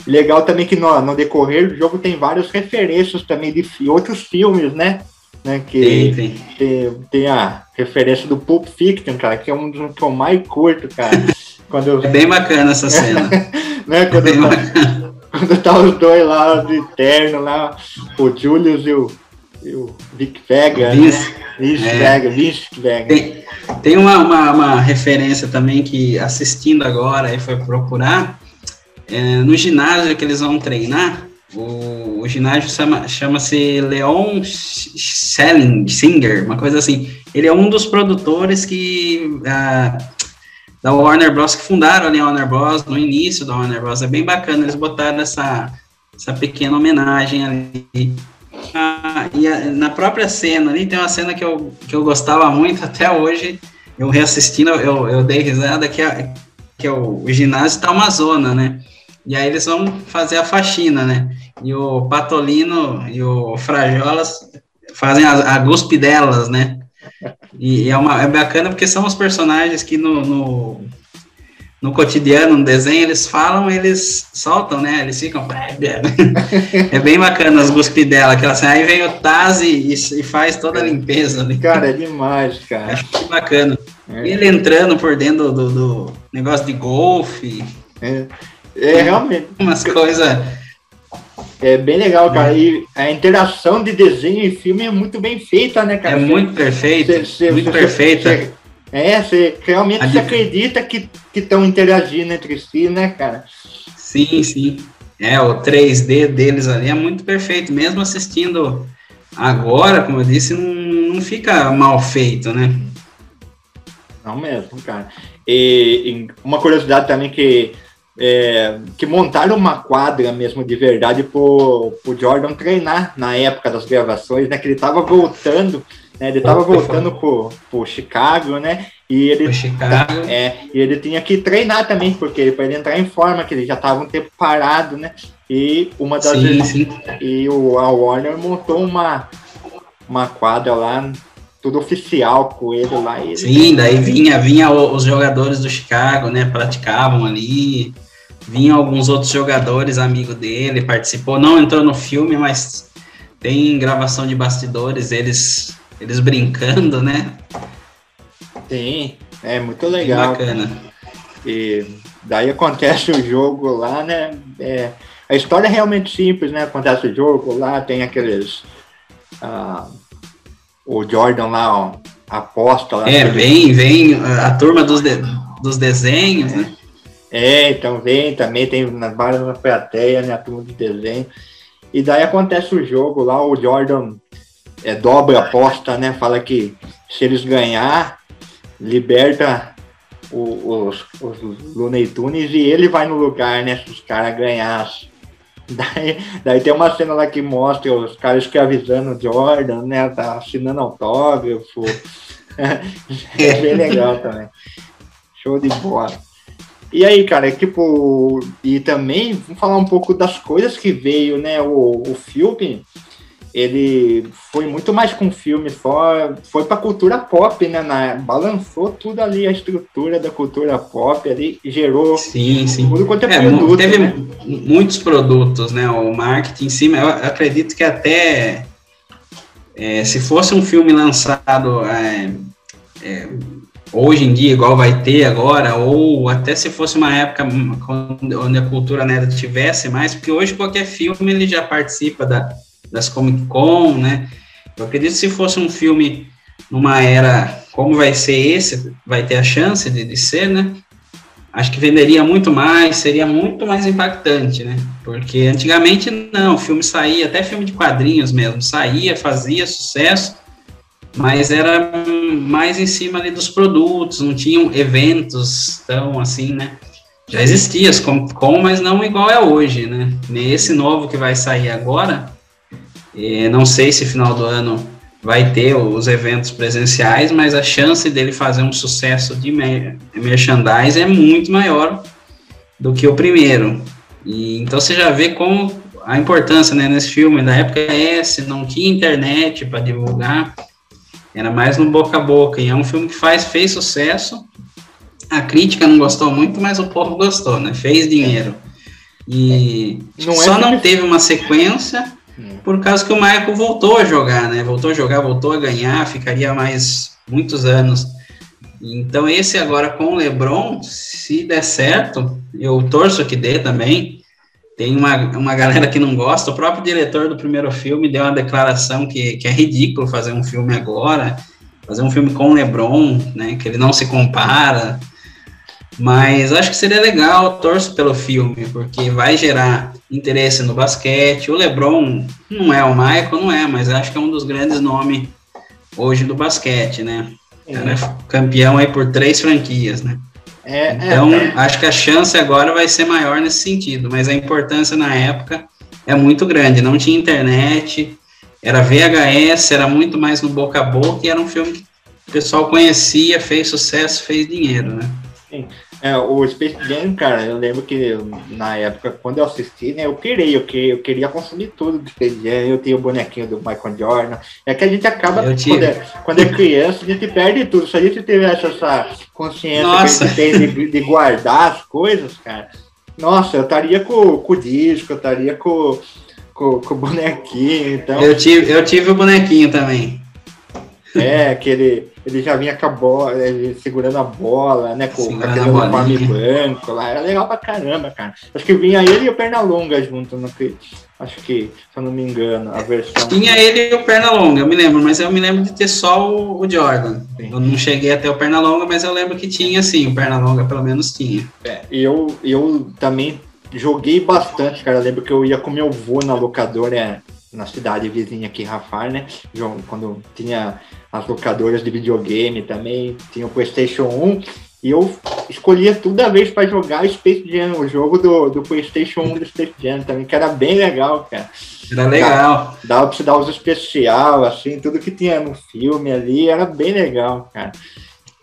S1: legal também que no, no decorrer do jogo tem várias referências também de outros filmes, né? né que tem, tem. Tem, tem, a referência do Pulp Fiction, cara, que é um dos que eu mais curto, cara.
S2: Quando eu... É bem bacana essa cena.
S1: né? Quando é bem eu... quando tá os dois lá de terno lá, o Julius e o, e o Vic Vega, Vince, né? Vince é, Vega, Vince Vega.
S2: Tem, tem uma, uma, uma, referência também que assistindo agora e foi procurar, é, no ginásio que eles vão treinar, o, o ginásio chama, chama-se Leon Selling, Singer, uma coisa assim. Ele é um dos produtores que ah, da Warner Bros. que fundaram ali a Warner Bros. no início da Warner Bros. É bem bacana, eles botaram essa, essa pequena homenagem ali. Ah, e a, na própria cena ali tem uma cena que eu, que eu gostava muito até hoje, eu reassistindo, eu, eu dei risada, que, é, que é o, o ginásio tá uma zona, né? E aí eles vão fazer a faxina, né? E o Patolino e o Frajolas fazem a, a delas, né? E é, uma, é bacana porque são os personagens que no, no, no cotidiano, no desenho, eles falam, eles soltam, né? Eles ficam. é bem bacana as guspi dela, que ela assim, aí vem o Taz e, e, faz toda a limpeza.
S1: Né? Cara, é demais, cara.
S2: Acho que bacana. É. Ele entrando por dentro do, do negócio de golfe.
S1: É, é realmente.
S2: Umas coisas
S1: é bem legal, cara. E a interação de desenho e filme é muito bem feita, né, cara?
S2: É muito perfeita. muito perfeita.
S1: é, você realmente a acredita que estão interagindo entre si, né, cara?
S2: Sim, sim. É, o 3D deles ali é muito perfeito. Mesmo assistindo agora, como eu disse, não, não fica mal feito, né?
S1: Não mesmo, cara. E, e uma curiosidade também que é, que montaram uma quadra mesmo de verdade pro, pro Jordan treinar na época das gravações, né? Que ele tava voltando, né? Ele tava voltando pro, pro Chicago, né? E ele. É, e ele tinha que treinar também, porque para ele entrar em forma, que ele já tava um tempo parado, né? E uma das
S2: sim, vezes, sim.
S1: e o a Warner montou uma uma quadra lá tudo oficial com ele lá. Ele...
S2: Sim, daí vinha, vinha os jogadores do Chicago, né? Praticavam ali. Vinham alguns outros jogadores, amigo dele, participou, não entrou no filme, mas tem gravação de bastidores, eles, eles brincando, né?
S1: Sim, é muito legal.
S2: Bem bacana.
S1: E daí acontece o jogo lá, né? É, a história é realmente simples, né? Acontece o jogo lá, tem aqueles. Uh, o Jordan lá, ó, aposta lá.
S2: É, vem, vem a turma dos, de, dos desenhos,
S1: é.
S2: né?
S1: É, então vem também, tem nas barras na plateia, né? A turma de desenho. E daí acontece o jogo lá, o Jordan é, dobra a aposta, né? Fala que se eles ganhar, liberta o, os, os Looney Tunes e ele vai no lugar, né? Se os caras ganhassem. Daí, daí tem uma cena lá que mostra os caras escravizando o Jordan, né? Tá assinando autógrafo. é bem legal também. Show de bola. E aí, cara, é tipo, e também vamos falar um pouco das coisas que veio, né? O, o filme, ele foi muito mais com filme, só foi pra cultura pop, né? Na, balançou tudo ali, a estrutura da cultura pop ali, gerou
S2: sim, sim.
S1: tudo quanto é, é produto.
S2: Teve
S1: né?
S2: muitos produtos, né? O marketing em cima, eu acredito que até é, se fosse um filme lançado é, é, hoje em dia, igual vai ter agora, ou até se fosse uma época onde a cultura nerd tivesse mais, porque hoje qualquer filme ele já participa da, das Comic Con, né? Eu acredito que se fosse um filme numa era como vai ser esse, vai ter a chance de, de ser, né? Acho que venderia muito mais, seria muito mais impactante, né? Porque antigamente não, filme saía, até filme de quadrinhos mesmo, saía, fazia sucesso, mas era mais em cima ali dos produtos, não tinham eventos tão assim, né? Já existia as Comic Con, mas não igual é hoje, né? Nesse novo que vai sair agora, e não sei se final do ano vai ter os eventos presenciais, mas a chance dele fazer um sucesso de merchandise é muito maior do que o primeiro. E, então você já vê como a importância né, nesse filme, da época é essa, não tinha internet para divulgar, era mais no boca a boca, e é um filme que faz, fez sucesso, a crítica não gostou muito, mas o povo gostou, né, fez dinheiro. E não é só não teve uma sequência, por causa que o Michael voltou a jogar, né? Voltou a jogar, voltou a ganhar, ficaria mais muitos anos. Então esse agora com o LeBron, se der certo, eu torço que dê também. Tem uma, uma galera que não gosta, o próprio diretor do primeiro filme deu uma declaração que, que é ridículo fazer um filme agora, fazer um filme com o LeBron, né? Que ele não se compara. Mas acho que seria legal, torço pelo filme, porque vai gerar interesse no basquete. O LeBron não é o Michael, não é, mas acho que é um dos grandes nomes hoje do basquete, né? É. é campeão aí por três franquias, né? É, é então, é, acho que a chance agora vai ser maior nesse sentido, mas a importância na época é muito grande. Não tinha internet, era VHS, era muito mais no boca a boca e era um filme que o pessoal conhecia, fez sucesso, fez dinheiro, né?
S1: Sim. É, o Space Jam, cara, eu lembro que na época, quando eu assisti, né, eu queria, eu queria, eu queria consumir tudo do Space Jam, eu tinha o bonequinho do Michael Jordan. É que a gente acaba, quando é, quando é, criança, a gente perde tudo. Se a gente tivesse essa consciência nossa. que a gente tem de, de, guardar as coisas, cara, nossa, eu estaria com, com o disco, eu estaria com, com, com o bonequinho. Então...
S2: Eu, tive, eu tive o bonequinho também.
S1: É, aquele ele já vinha com a bola, segurando a bola, né? Com, aquele uniforme branco lá. Era legal pra caramba, cara. Acho que vinha ele e o Pernalonga junto, no, acho que, se eu não me engano, a versão.
S2: Tinha ele e o Pernalonga, eu me lembro, mas eu me lembro de ter só o, o Jordan. Sim. Eu não cheguei até o Pernalonga, mas eu lembro que tinha sim, o Pernalonga pelo menos tinha.
S1: É, eu, eu também joguei bastante, cara. Eu lembro que eu ia com meu avô na locadora na cidade vizinha aqui, Rafar, né? Quando tinha as locadoras de videogame também, tinha o PlayStation 1, e eu escolhia toda vez para jogar Space Jam, o jogo do, do PlayStation 1 do Space Jam também, que era bem legal, cara.
S2: Era legal.
S1: Dava, para você dar os especial, assim, tudo que tinha no filme ali, era bem legal, cara.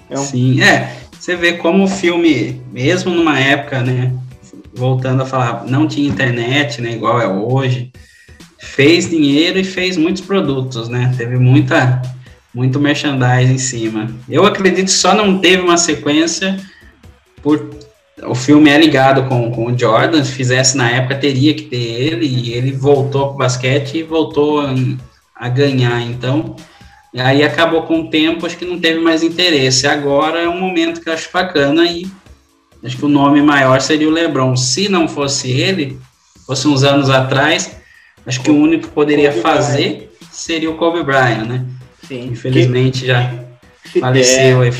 S2: Um... Sim, é. Você vê como o filme, mesmo numa época, né? Voltando a falar, não tinha internet, né? Igual é hoje. Fez dinheiro e fez muitos produtos, né? Teve muita muito merchandising em cima. Eu acredito que só não teve uma sequência por o filme é ligado com, com o Jordan, se fizesse na época teria que ter ele, e ele voltou para o basquete e voltou a, a ganhar, então e aí acabou com o tempo, acho que não teve mais interesse. Agora é um momento que eu acho bacana e acho que o nome maior seria o LeBron. Se não fosse ele, fosse uns anos atrás, acho que o único que poderia Kobe fazer Bryant. seria o Kobe Bryant, né? Sim. Infelizmente que... já faleceu.
S1: É,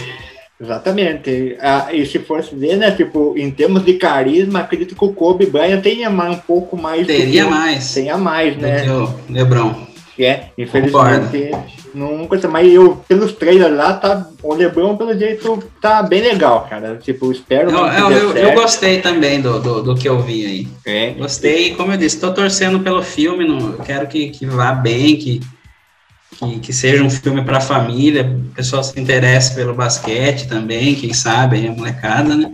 S1: exatamente. Ah, e se fosse ver, né, tipo, em termos de carisma, acredito que o Kobe Bryant tenha mais, um pouco mais.
S2: Teria mais.
S1: Tenha mais, né?
S2: o LeBron.
S1: É, infelizmente. Não coisa, mas eu, pelos trailers lá, tá, o Lebron, pelo jeito, tá bem legal, cara. Tipo, espero.
S2: Eu, eu, eu, eu, gostei também do, do, do, que eu vi aí. É. Gostei, como eu disse, tô torcendo pelo filme, não, quero que, que vá bem, que, que, que seja um filme para a família, o pessoal se interesse pelo basquete também, quem sabe, aí a molecada, né?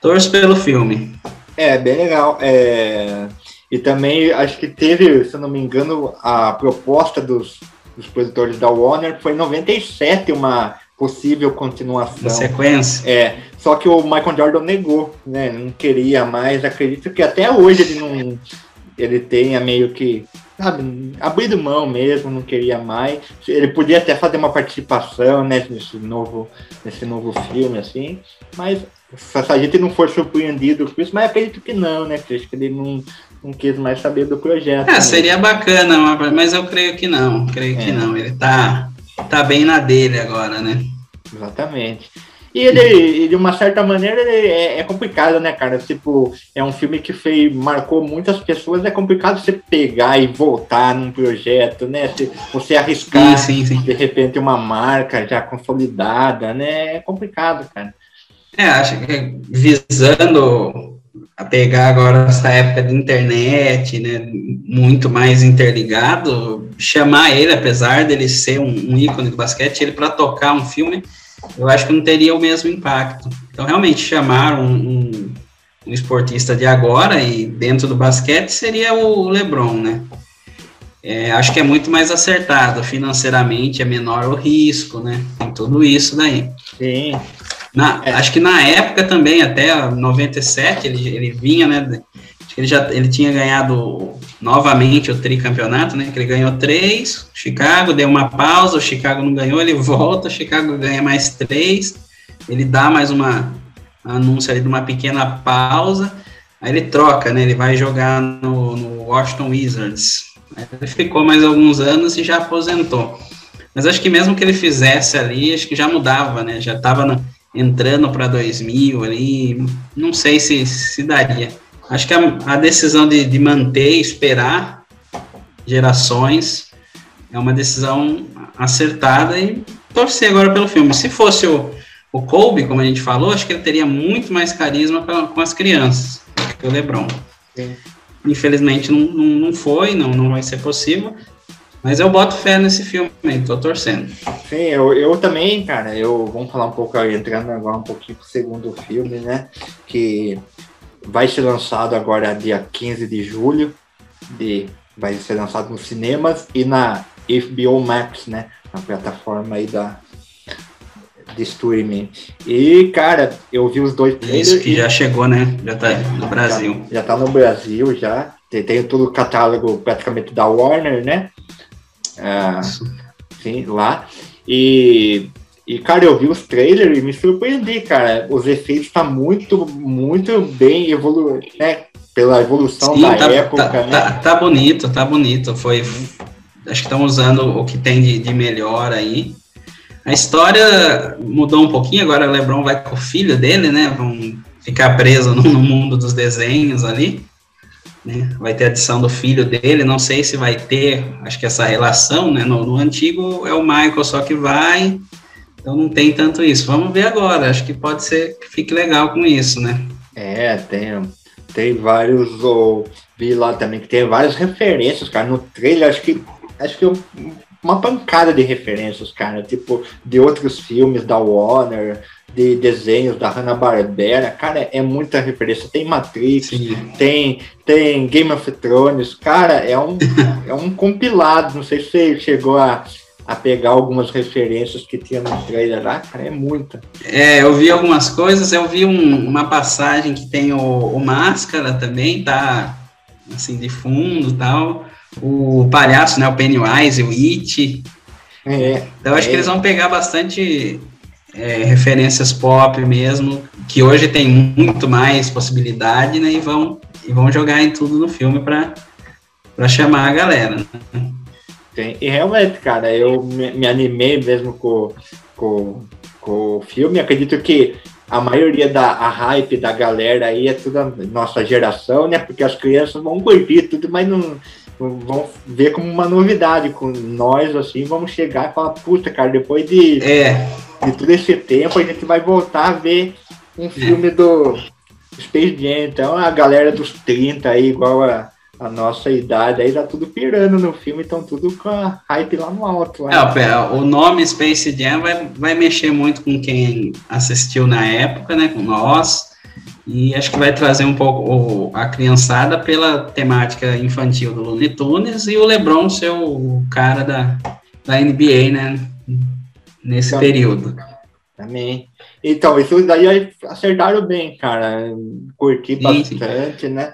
S2: Torço pelo filme.
S1: É, bem legal. É... E também acho que teve, se eu não me engano, a proposta dos, dos produtores da Warner foi em 97 uma possível continuação. Uma
S2: sequência.
S1: É. Só que o Michael Jordan negou, né? Não queria mais. Acredito que até hoje ele não. Ele tenha meio que. Sabe, abrido mão mesmo, não queria mais. Ele podia até fazer uma participação né, nesse, novo, nesse novo filme, assim, mas se a gente não for surpreendido com isso, mas acredito que não, né? Acho que ele não, não quis mais saber do projeto.
S2: É, seria bacana, mas eu creio que não, creio é. que não. Ele tá, tá bem na dele agora, né?
S1: Exatamente. E ele, de uma certa maneira, é, é, complicado, né, cara? Tipo, é um filme que fez, marcou muitas pessoas, é complicado você pegar e voltar num projeto, né? Se você arriscar, sim, sim, sim. de repente, uma marca já consolidada, né? É complicado, cara.
S2: É, acho que visando a pegar agora essa época de internet, né, muito mais interligado, chamar ele, apesar dele ser um, um ícone do basquete, ele para tocar um filme, eu acho que não teria o mesmo impacto. Então, realmente, chamar um, um, um esportista de agora e dentro do basquete seria o LeBron, né? É, acho que é muito mais acertado financeiramente, é menor o risco, né? Tem tudo isso daí.
S1: Sim.
S2: Na, é. Acho que na época também, até 97, ele, ele vinha, né? Acho que ele já ele tinha ganhado novamente o tricampeonato, né? Que ele ganhou três, Chicago deu uma pausa, o Chicago não ganhou, ele volta, o Chicago ganha mais três, ele dá mais uma anúncio ali de uma pequena pausa, aí ele troca, né? Ele vai jogar no, no Washington Wizards. Aí ele ficou mais alguns anos e já aposentou. Mas acho que mesmo que ele fizesse ali, acho que já mudava, né? Já estava na entrando para 2000 ali, não sei se, se daria. Acho que a, a decisão de, de manter, esperar gerações, é uma decisão acertada e torcer agora pelo filme. Se fosse o, o Kobe, como a gente falou, acho que ele teria muito mais carisma com, com as crianças que o LeBron. Sim. Infelizmente não, não, não foi, não, não vai ser possível. Mas eu boto fé nesse filme, tô torcendo.
S1: Sim, eu, eu também, cara, eu vamos falar um pouco, entrando agora um pouquinho pro segundo filme, né? Que vai ser lançado agora dia 15 de julho, de, vai ser lançado nos cinemas e na HBO Max, né? Na plataforma aí da, de streaming. E, cara, eu vi os dois
S2: trailers. Isso que já chegou, né? Já tá no Brasil.
S1: Já, já tá no Brasil, já. Tem, tem todo o catálogo praticamente da Warner, né? É, sim, lá. E, e, cara, eu vi os trailers e me surpreendi, cara. Os efeitos estão tá muito, muito bem evoluídos, né? Pela evolução sim, da
S2: tá,
S1: época,
S2: tá,
S1: né?
S2: Tá, tá, bonito, tá bonito. Foi, acho que estão usando o que tem de, de melhor aí. A história mudou um pouquinho, agora o Lebron vai com o filho dele, né? Vão ficar preso no, no mundo dos desenhos ali. Né? Vai ter a adição do filho dele, não sei se vai ter, acho que essa relação, né? No, no, antigo é o Michael só que vai, então não tem tanto isso. Vamos ver agora, acho que pode ser que fique legal com isso, né?
S1: É, tem, tem vários, ou vi lá também que tem várias referências, cara, no trailer, acho que acho que uma pancada de referências, cara, tipo, de outros filmes da Warner, de desenhos da Hanna-Barbera, cara, é muita referência. Tem Matrix, tem, tem Game of Thrones, cara, é um, é um compilado. Não sei se você chegou a, a pegar algumas referências que tinha no trailer lá, cara, é muita.
S2: É, eu vi algumas coisas, eu vi um, uma passagem que tem o, o Máscara também, tá assim, de fundo tal. O palhaço, né? O Pennywise, o It. É, então acho é. que eles vão pegar bastante é, referências pop mesmo, que hoje tem muito mais possibilidade, né? E vão, e vão jogar em tudo no filme para chamar a galera. Né?
S1: E realmente, cara, eu me, me animei mesmo com, com, com o filme. Acredito que a maioria da a hype da galera aí é tudo a nossa geração, né? Porque as crianças vão curtir tudo, mas não vão ver como uma novidade. Com nós, assim, vamos chegar e falar, puta, cara, depois de, é. de todo esse tempo, a gente vai voltar a ver um filme é. do Space Jam. Então a galera dos 30 aí, igual a a nossa idade aí tá tudo pirando no filme, então tudo com a hype lá no alto. Lá.
S2: É, o nome Space Jam vai, vai mexer muito com quem assistiu na época, né, com nós, e acho que vai trazer um pouco a criançada pela temática infantil do Looney Tunes e o LeBron ser o cara da, da NBA, né, nesse então, período.
S1: Também. Então, isso daí acertaram bem, cara. Curti bastante, sim. né?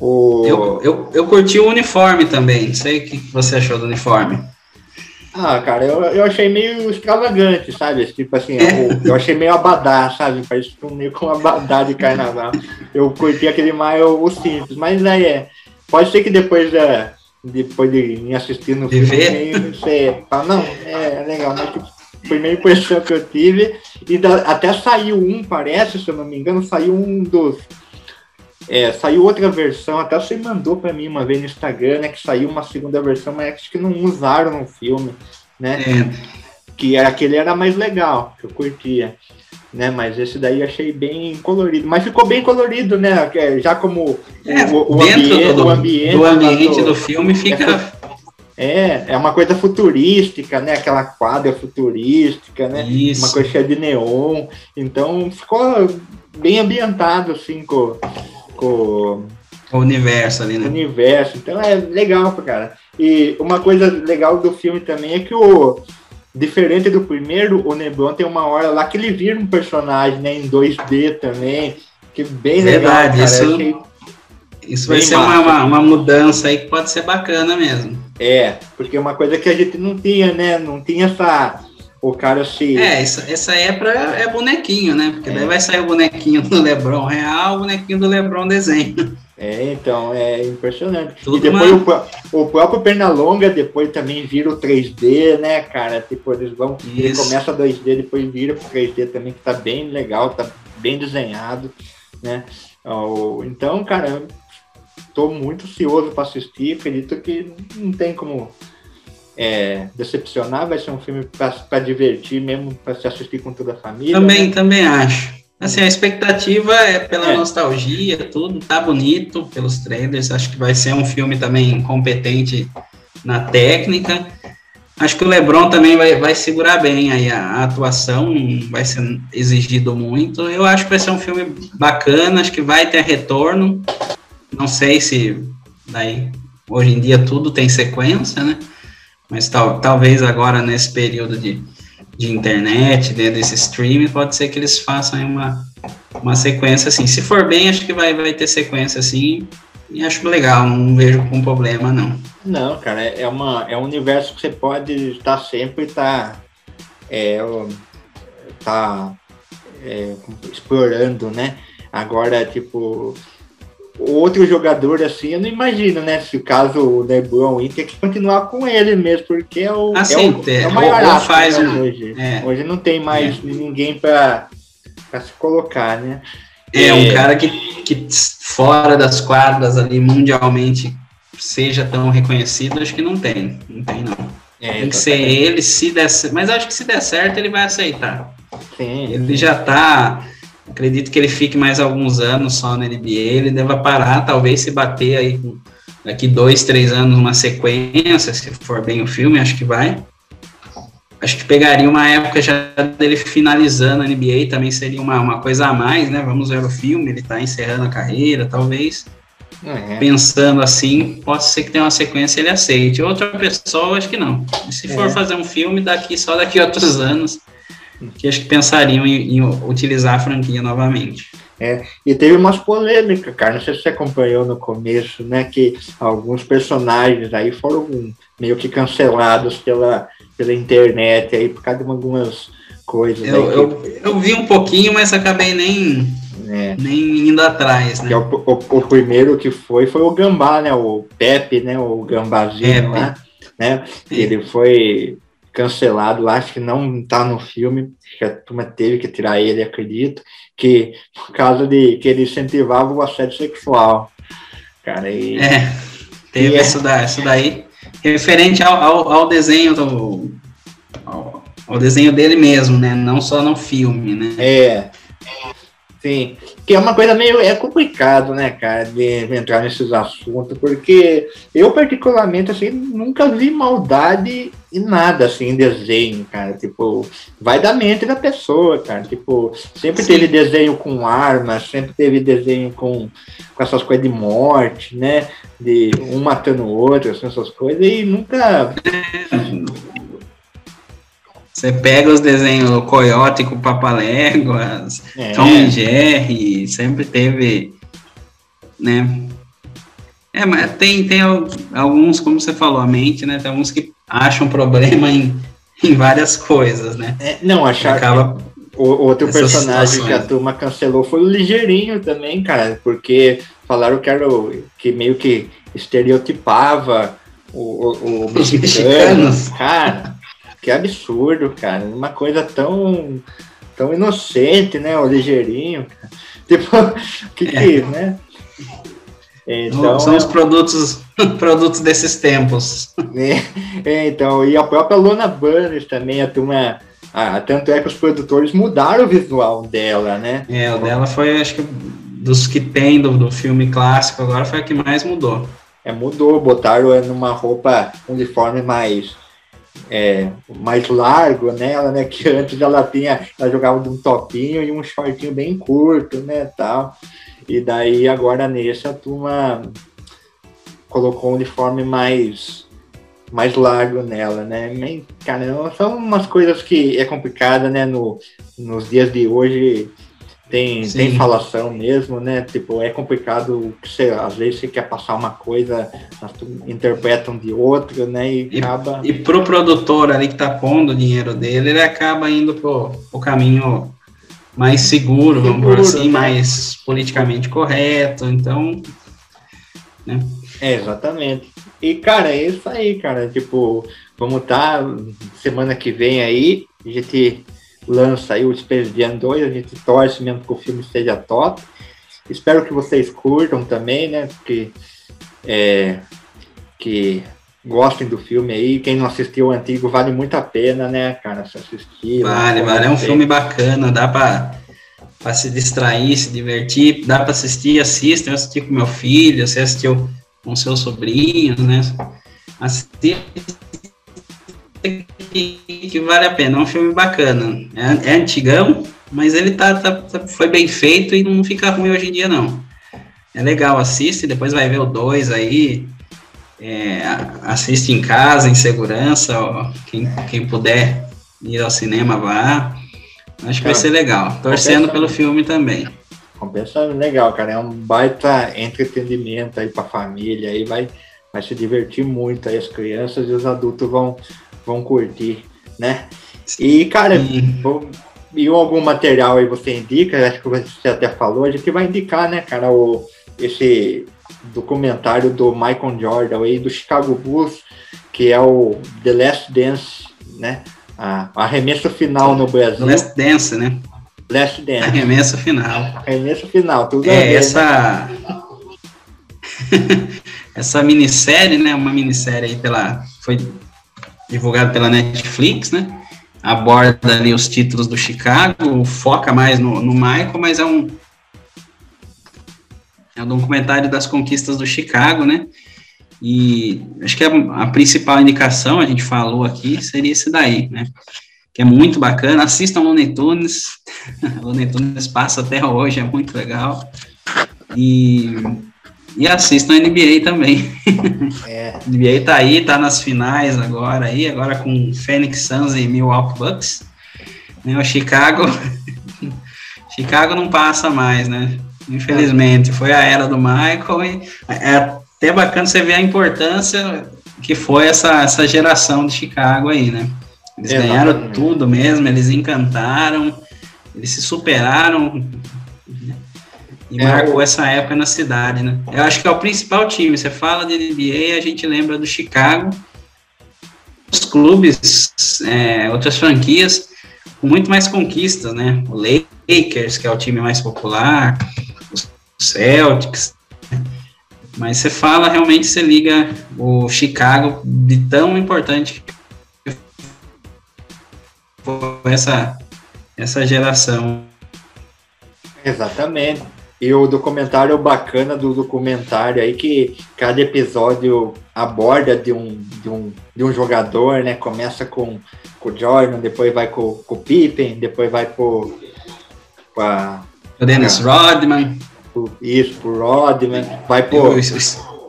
S2: O... Eu, eu, eu curti o uniforme também. Não sei o que você achou do uniforme.
S1: Ah, cara, eu, eu achei meio extravagante, sabe? Tipo assim, eu, eu achei meio abadá, sabe? Parece meio com abadá de carnaval. Eu curti aquele mais o, simples, mas aí é. Pode ser que depois da. Depois de me assistir no
S2: de filme,
S1: você fala, não, é, é legal, mas tipo, foi meio impressão que eu tive. E da, até saiu um, parece, se eu não me engano, saiu um dos é, saiu outra versão, até você mandou para mim uma vez no Instagram, né? Que saiu uma segunda versão, mas acho que não usaram no filme, né? É. Que era, aquele era mais legal, que eu curtia. Né, mas esse daí achei bem colorido. Mas ficou bem colorido, né? Já como
S2: é, o, o, ambiente, do, o ambiente, do, ambiente do, do filme fica.
S1: É, é uma coisa futurística, né? Aquela quadra futurística, né? Isso. Uma coisa cheia de neon. Então ficou bem ambientado, assim, com,
S2: o universo ali, né?
S1: Universo. Então é legal, cara. E uma coisa legal do filme também é que o diferente do primeiro, o Nebron tem uma hora lá que ele vira um personagem, né, em 2D também, que bem
S2: Verdade, legal, cara. Isso, isso vai ser uma, uma, uma, mudança aí que pode ser bacana mesmo.
S1: É, porque é uma coisa que a gente não tinha, né? Não tinha essa o cara se.
S2: É, essa, essa é, pra, é bonequinho, né? Porque é. daí vai sair o bonequinho do Lebron real, o bonequinho do Lebron desenho.
S1: É, então, é impressionante. Tudo e depois uma... o, o próprio Pernalonga depois também vira o 3D, né, cara? Tipo, eles vão. Isso. Ele começa 2D, depois vira pro 3D também, que tá bem legal, tá bem desenhado, né? Então, cara, tô muito ansioso para assistir, acredito que não tem como é, decepcionar, vai ser um filme para divertir mesmo, para se assistir com toda a família.
S2: Também, né? também acho. Assim, a expectativa é pela é. nostalgia, tudo tá bonito pelos trailers. Acho que vai ser um filme também competente na técnica. Acho que o LeBron também vai, vai segurar bem aí a, a atuação, vai ser exigido muito. Eu acho que vai ser um filme bacana, acho que vai ter retorno. Não sei se daí hoje em dia tudo tem sequência, né? Mas tal, talvez agora, nesse período de, de internet, né, desse streaming, pode ser que eles façam uma, uma sequência assim. Se for bem, acho que vai, vai ter sequência assim. E acho legal, não vejo com problema, não.
S1: Não, cara, é, uma, é um universo que você pode estar sempre tá, é, tá é, explorando, né? Agora, tipo, outro jogador assim, eu não imagino, né? Se o caso o LeBron tem que continuar com ele mesmo, porque é o,
S2: assim,
S1: é o, é o maior ou, faz né, hoje. É. Hoje não tem mais é. ninguém para se colocar, né?
S2: É, um é. cara que, que fora das quadras ali mundialmente seja tão reconhecido, acho que não tem. Não tem, não. É, tem que ser ele, se der Mas acho que se der certo, ele vai aceitar. Sim, ele sim. já tá Acredito que ele fique mais alguns anos só na NBA. Ele deva parar, talvez se bater aí daqui dois, três anos uma sequência, se for bem o filme, acho que vai. Acho que pegaria uma época já dele finalizando a NBA, também seria uma, uma coisa a mais, né? Vamos ver o filme, ele tá encerrando a carreira, talvez. é. pensando assim, pode ser que tenha uma sequência ele aceite. Outra pessoa, acho que não. Se é. for fazer um filme daqui só daqui a outros anos, que acho que pensariam em, em utilizar a franquia novamente.
S1: É, e teve umas polêmicas, cara. Não sei se você acompanhou no começo, né? Que alguns personagens aí foram meio que cancelados pela, pela internet aí por causa de algumas coisas.
S2: Eu, eu, eu, vi um pouquinho, mas acabei nem, é. nem indo atrás, né?
S1: O, o, o, primeiro que foi foi o Gambá, né? O Pepe, né? O Gambazinho lá, né? É. Ele foi cancelado acho que não está no filme, que a turma teve que tirar ele, acredito, que por causa de que ele incentivava o assédio sexual. Cara, e,
S2: é, teve e é isso, é, da, isso daí, referente ao, ao, ao desenho do. Ao, ao, desenho dele mesmo, né? Não só no filme, né?
S1: É. Sim, que é uma coisa meio é complicado, né, cara, de, entrar nesses assuntos, porque eu particularmente assim nunca vi maldade em nada assim em desenho, cara. Tipo, vai da mente da pessoa, cara. Tipo, sempre Sim. teve desenho com armas, sempre teve desenho com, com essas coisas de morte, né? De um matando o outro, assim, essas coisas, e nunca
S2: você pega os desenhos do Coyote com Papaléguas, é. Tom e Jerry, sempre teve, né? É, mas tem, tem alguns, como você falou, a mente, né? Tem alguns que acham problema em, em várias coisas, né?
S1: É, não, achar Acaba o, outro personagem situações. que a turma cancelou foi o Ligeirinho também, cara, porque falaram que era o, que meio que estereotipava o, o, o mexicano, cara. Que absurdo, cara. Uma coisa tão, tão inocente, né? O ligeirinho. Tipo, que que, é. né?
S2: Então, São os produtos, produtos desses tempos.
S1: É, é, então, e a própria Lona Burners também, a turma. Ah, tanto é que os produtores mudaram o visual dela, né?
S2: É, o dela foi, acho que, dos que tem do, do filme clássico, agora foi a que mais mudou.
S1: É, mudou, botaram numa roupa uniforme mais é, mais largo nela, né? Que antes ela tinha, ela jogava de um topinho e um shortinho bem curto, né? Tal. E daí agora nesse a turma colocou um uniforme mais mais largo nela, né? Cara, são umas coisas que é complicada, né? No, nos dias de hoje tem, tem falação mesmo, né? Tipo, é complicado que você, às vezes você quer passar uma coisa, interpretam de outra, né? E,
S2: e
S1: acaba.
S2: E pro produtor ali que tá pondo o dinheiro dele, ele acaba indo pro, pro caminho mais seguro, seguro vamos por assim, né? mais politicamente correto. Então. Né?
S1: É, exatamente. E, cara, é isso aí, cara. Tipo, vamos tá semana que vem aí, a gente lança aí o Jam 2, a gente torce mesmo que o filme seja top. Espero que vocês curtam também, né? Que, é, que gostem do filme aí. Quem não assistiu o antigo, vale muito a pena, né, cara, se assistir.
S2: Vale, vale. É um filme bacana, dá pra, pra se distrair, se divertir, dá pra assistir, assista. Eu assisti com meu filho, você assistiu com seu sobrinho, né? Assista que, que, vale a pena. É um filme bacana. É, é antigão, mas ele tá, tá, tá, foi bem feito e não fica ruim hoje em dia, não. É legal, assiste, depois vai ver o 2 aí. É, assiste em casa, em segurança. Ó, quem, quem puder ir ao cinema, vá. Acho que vai ser legal. Torcendo pelo filme também.
S1: Compensa legal, cara. É um baita entretenimento aí pra família. Aí vai, vai se divertir muito. Aí as crianças e os adultos vão, vão curtir, né? E, cara, e algum material aí você indica, acho que você até falou, a gente vai indicar, né, cara, o, esse documentário do Michael Jordan aí, do Chicago Bulls, que é o The Last Dance, né? A, arremesso final no Brasil.
S2: Last Dance, né?
S1: Last Dance.
S2: Arremesso final.
S1: Arremesso final, tudo
S2: é, ver, essa... Né? essa minissérie, né? Uma minissérie aí pela... Foi divulgado pela Netflix, né? Aborda ali os títulos do Chicago, foca mais no, no Michael, mas é um é um documentário das conquistas do Chicago, né? E acho que a, a principal indicação, a gente falou aqui, seria esse daí, né? Que é muito bacana. Assistam Looney Tunes. Looney Tunes passa até hoje, é muito legal. E E assistam a NBA também. É. a NBA tá aí, tá nas finais agora aí, agora com Phoenix Suns e Milwaukee Bucks. Né, o Chicago. Chicago não passa mais, né? Infelizmente. Foi a era do Michael e é até bacana você ver a importância que foi essa, essa geração de Chicago aí, né? Eles ganharam tudo mesmo, eles encantaram, eles se superaram e é, marcou essa época na cidade, né? Eu acho que é o principal time. Você fala de NBA, a gente lembra do Chicago, os clubes, é, outras franquias com muito mais conquistas, né? O Lakers, que é o time mais popular, os Celtics. Mas você fala, realmente você liga o Chicago de tão importante que foi essa, essa geração.
S1: Exatamente. E o documentário bacana do documentário aí que cada episódio aborda de um, de um, de um jogador, né? Começa com, com o Jordan, depois vai com, com o Pippen, depois vai pro,
S2: pra, o Dennis pra, Rodman.
S1: Isso, pro Rodman. Vai pro.
S2: O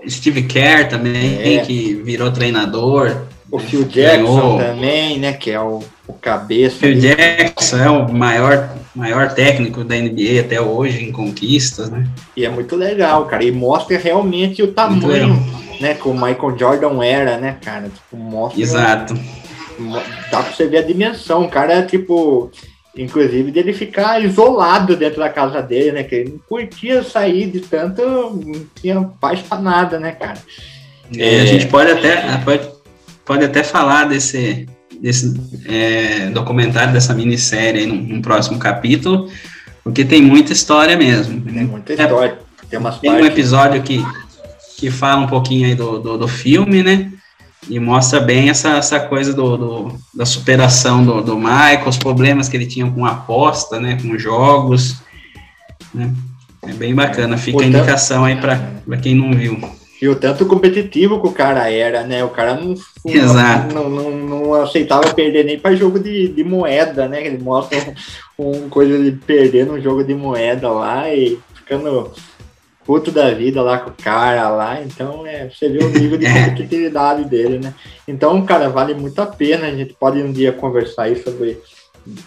S2: Steve Kerr também, é. que virou treinador.
S1: O Phil Jackson ganhou. também, né? Que é o, o cabeça.
S2: Phil Jackson é o maior maior técnico da NBA até hoje em conquistas, né?
S1: E é muito legal, cara. E mostra realmente o tamanho, né? Que o Michael Jordan era, né, cara? Tipo, mostra.
S2: Exato.
S1: Dá pra você ver a dimensão. O cara, é, tipo, inclusive dele ficar isolado dentro da casa dele, né? Que ele não curtia sair de tanto, não tinha paz pra nada, né, cara?
S2: É, a gente pode até, pode, pode até falar desse, desse é, documentário, dessa minissérie num, num, próximo capítulo, porque tem muita história mesmo.
S1: Tem muita história.
S2: Tem, umas tem um episódio que, que fala um pouquinho aí do, do, do filme, né? E mostra bem essa, essa coisa do, do da superação do, do Michael, os problemas que ele tinha com aposta, né? Com jogos, né? É bem bacana, fica Portanto, a indicação aí para quem não viu.
S1: E o tanto competitivo que o cara era, né? O cara não, não, não, não, aceitava perder nem para jogo de, de moeda, né? Ele mostra um, coisa de perder num jogo de moeda lá e ficando puto da vida lá com o cara lá. Então, é, você vê o nível de é. competitividade dele, né? Então, cara, vale muito a pena. A gente pode um dia conversar aí sobre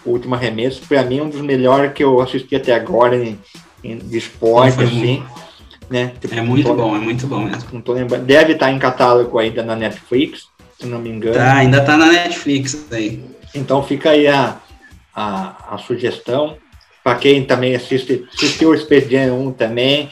S1: o último arremesso. Para mim, um dos melhores que eu assisti até agora em, em de esporte, assim. Muito né?
S2: Tipo, é muito bom, é muito bom mesmo.
S1: Não tô lembrando. Deve estar em catálogo ainda na Netflix, se não me engano.
S2: Tá, ainda tá na Netflix aí.
S1: Então fica aí a, a, a sugestão. Para quem também assiste, assistiu o Space Jam 1 também,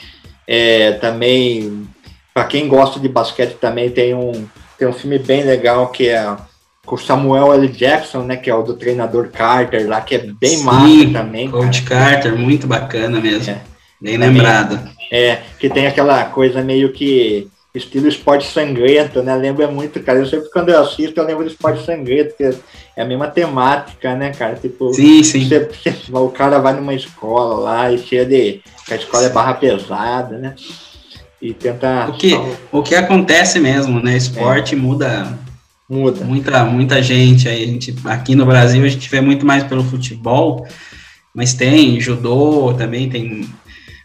S1: é, também, para quem gosta de basquete também tem um, tem um filme bem legal que é com o Samuel L. Jackson, né, que é o do treinador Carter lá, que é bem Sim, massa também.
S2: Coach cara. Carter, muito bacana mesmo. É. Bem lembrado.
S1: É, que tem aquela coisa meio que estilo esporte sangrento, né? Lembra muito, cara. Eu sempre quando eu assisto, eu lembro do esporte sangrento, que é a mesma temática, né, cara? Tipo,
S2: sim, sim.
S1: Você, o cara vai numa escola lá e cheia de. a escola é barra pesada, né? E tenta.
S2: O que, o que acontece mesmo, né? Esporte é. muda. Muda. Muita, muita gente aí. A gente, aqui no Brasil a gente vê muito mais pelo futebol, mas tem judô também, tem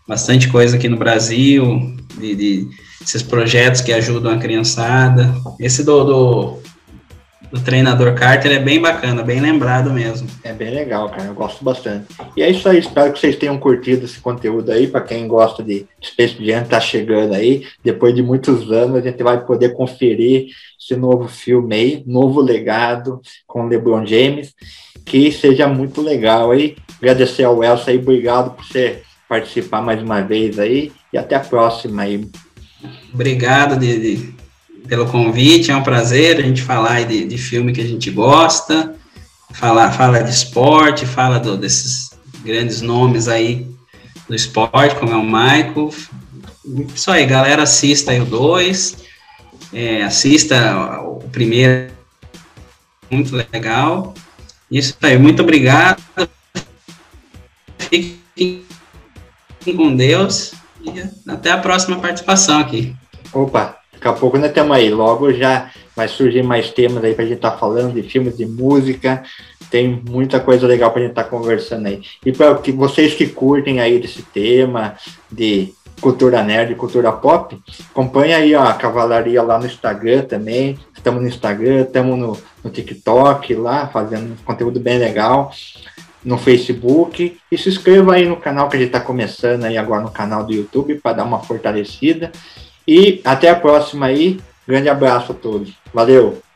S2: bastante coisa aqui no Brasil, de, de esses projetos que ajudam a criançada. Esse do, do, do, treinador Carter é bem bacana, bem lembrado mesmo.
S1: É bem legal, cara, eu gosto bastante. E é isso aí, espero que vocês tenham curtido esse conteúdo aí, para quem gosta de Space Jam, tá chegando aí, depois de muitos anos a gente vai poder conferir esse novo filme aí, novo legado com LeBron James, que seja muito legal aí. Agradecer ao Elsa aí, obrigado por ser participar mais uma vez aí e até a próxima aí.
S2: Obrigado pelo convite, é um prazer a gente falar de, de filme que a gente gosta, falar fala de esporte, fala do, desses grandes nomes aí do esporte, como é o Michael. Isso aí, galera, assista aí o 2, é, assista o primeiro, muito legal. Isso aí, muito obrigado. Fiquem Fiquem com Deus e até a próxima participação aqui.
S1: Opa, daqui a pouco nós estamos aí. Logo já vai surgir mais temas aí para a gente estar tá falando de filmes, de música. Tem muita coisa legal para a gente estar tá conversando aí. E para vocês que curtem aí desse tema, de Cultura Nerd, Cultura Pop. Acompanha aí ó, a Cavalaria lá no Instagram também. Estamos no Instagram, estamos no, no TikTok lá, fazendo conteúdo bem legal. No Facebook. E se inscreva aí no canal que a gente está começando aí agora no canal do YouTube para dar uma fortalecida. E até a próxima aí. Grande abraço a todos. Valeu!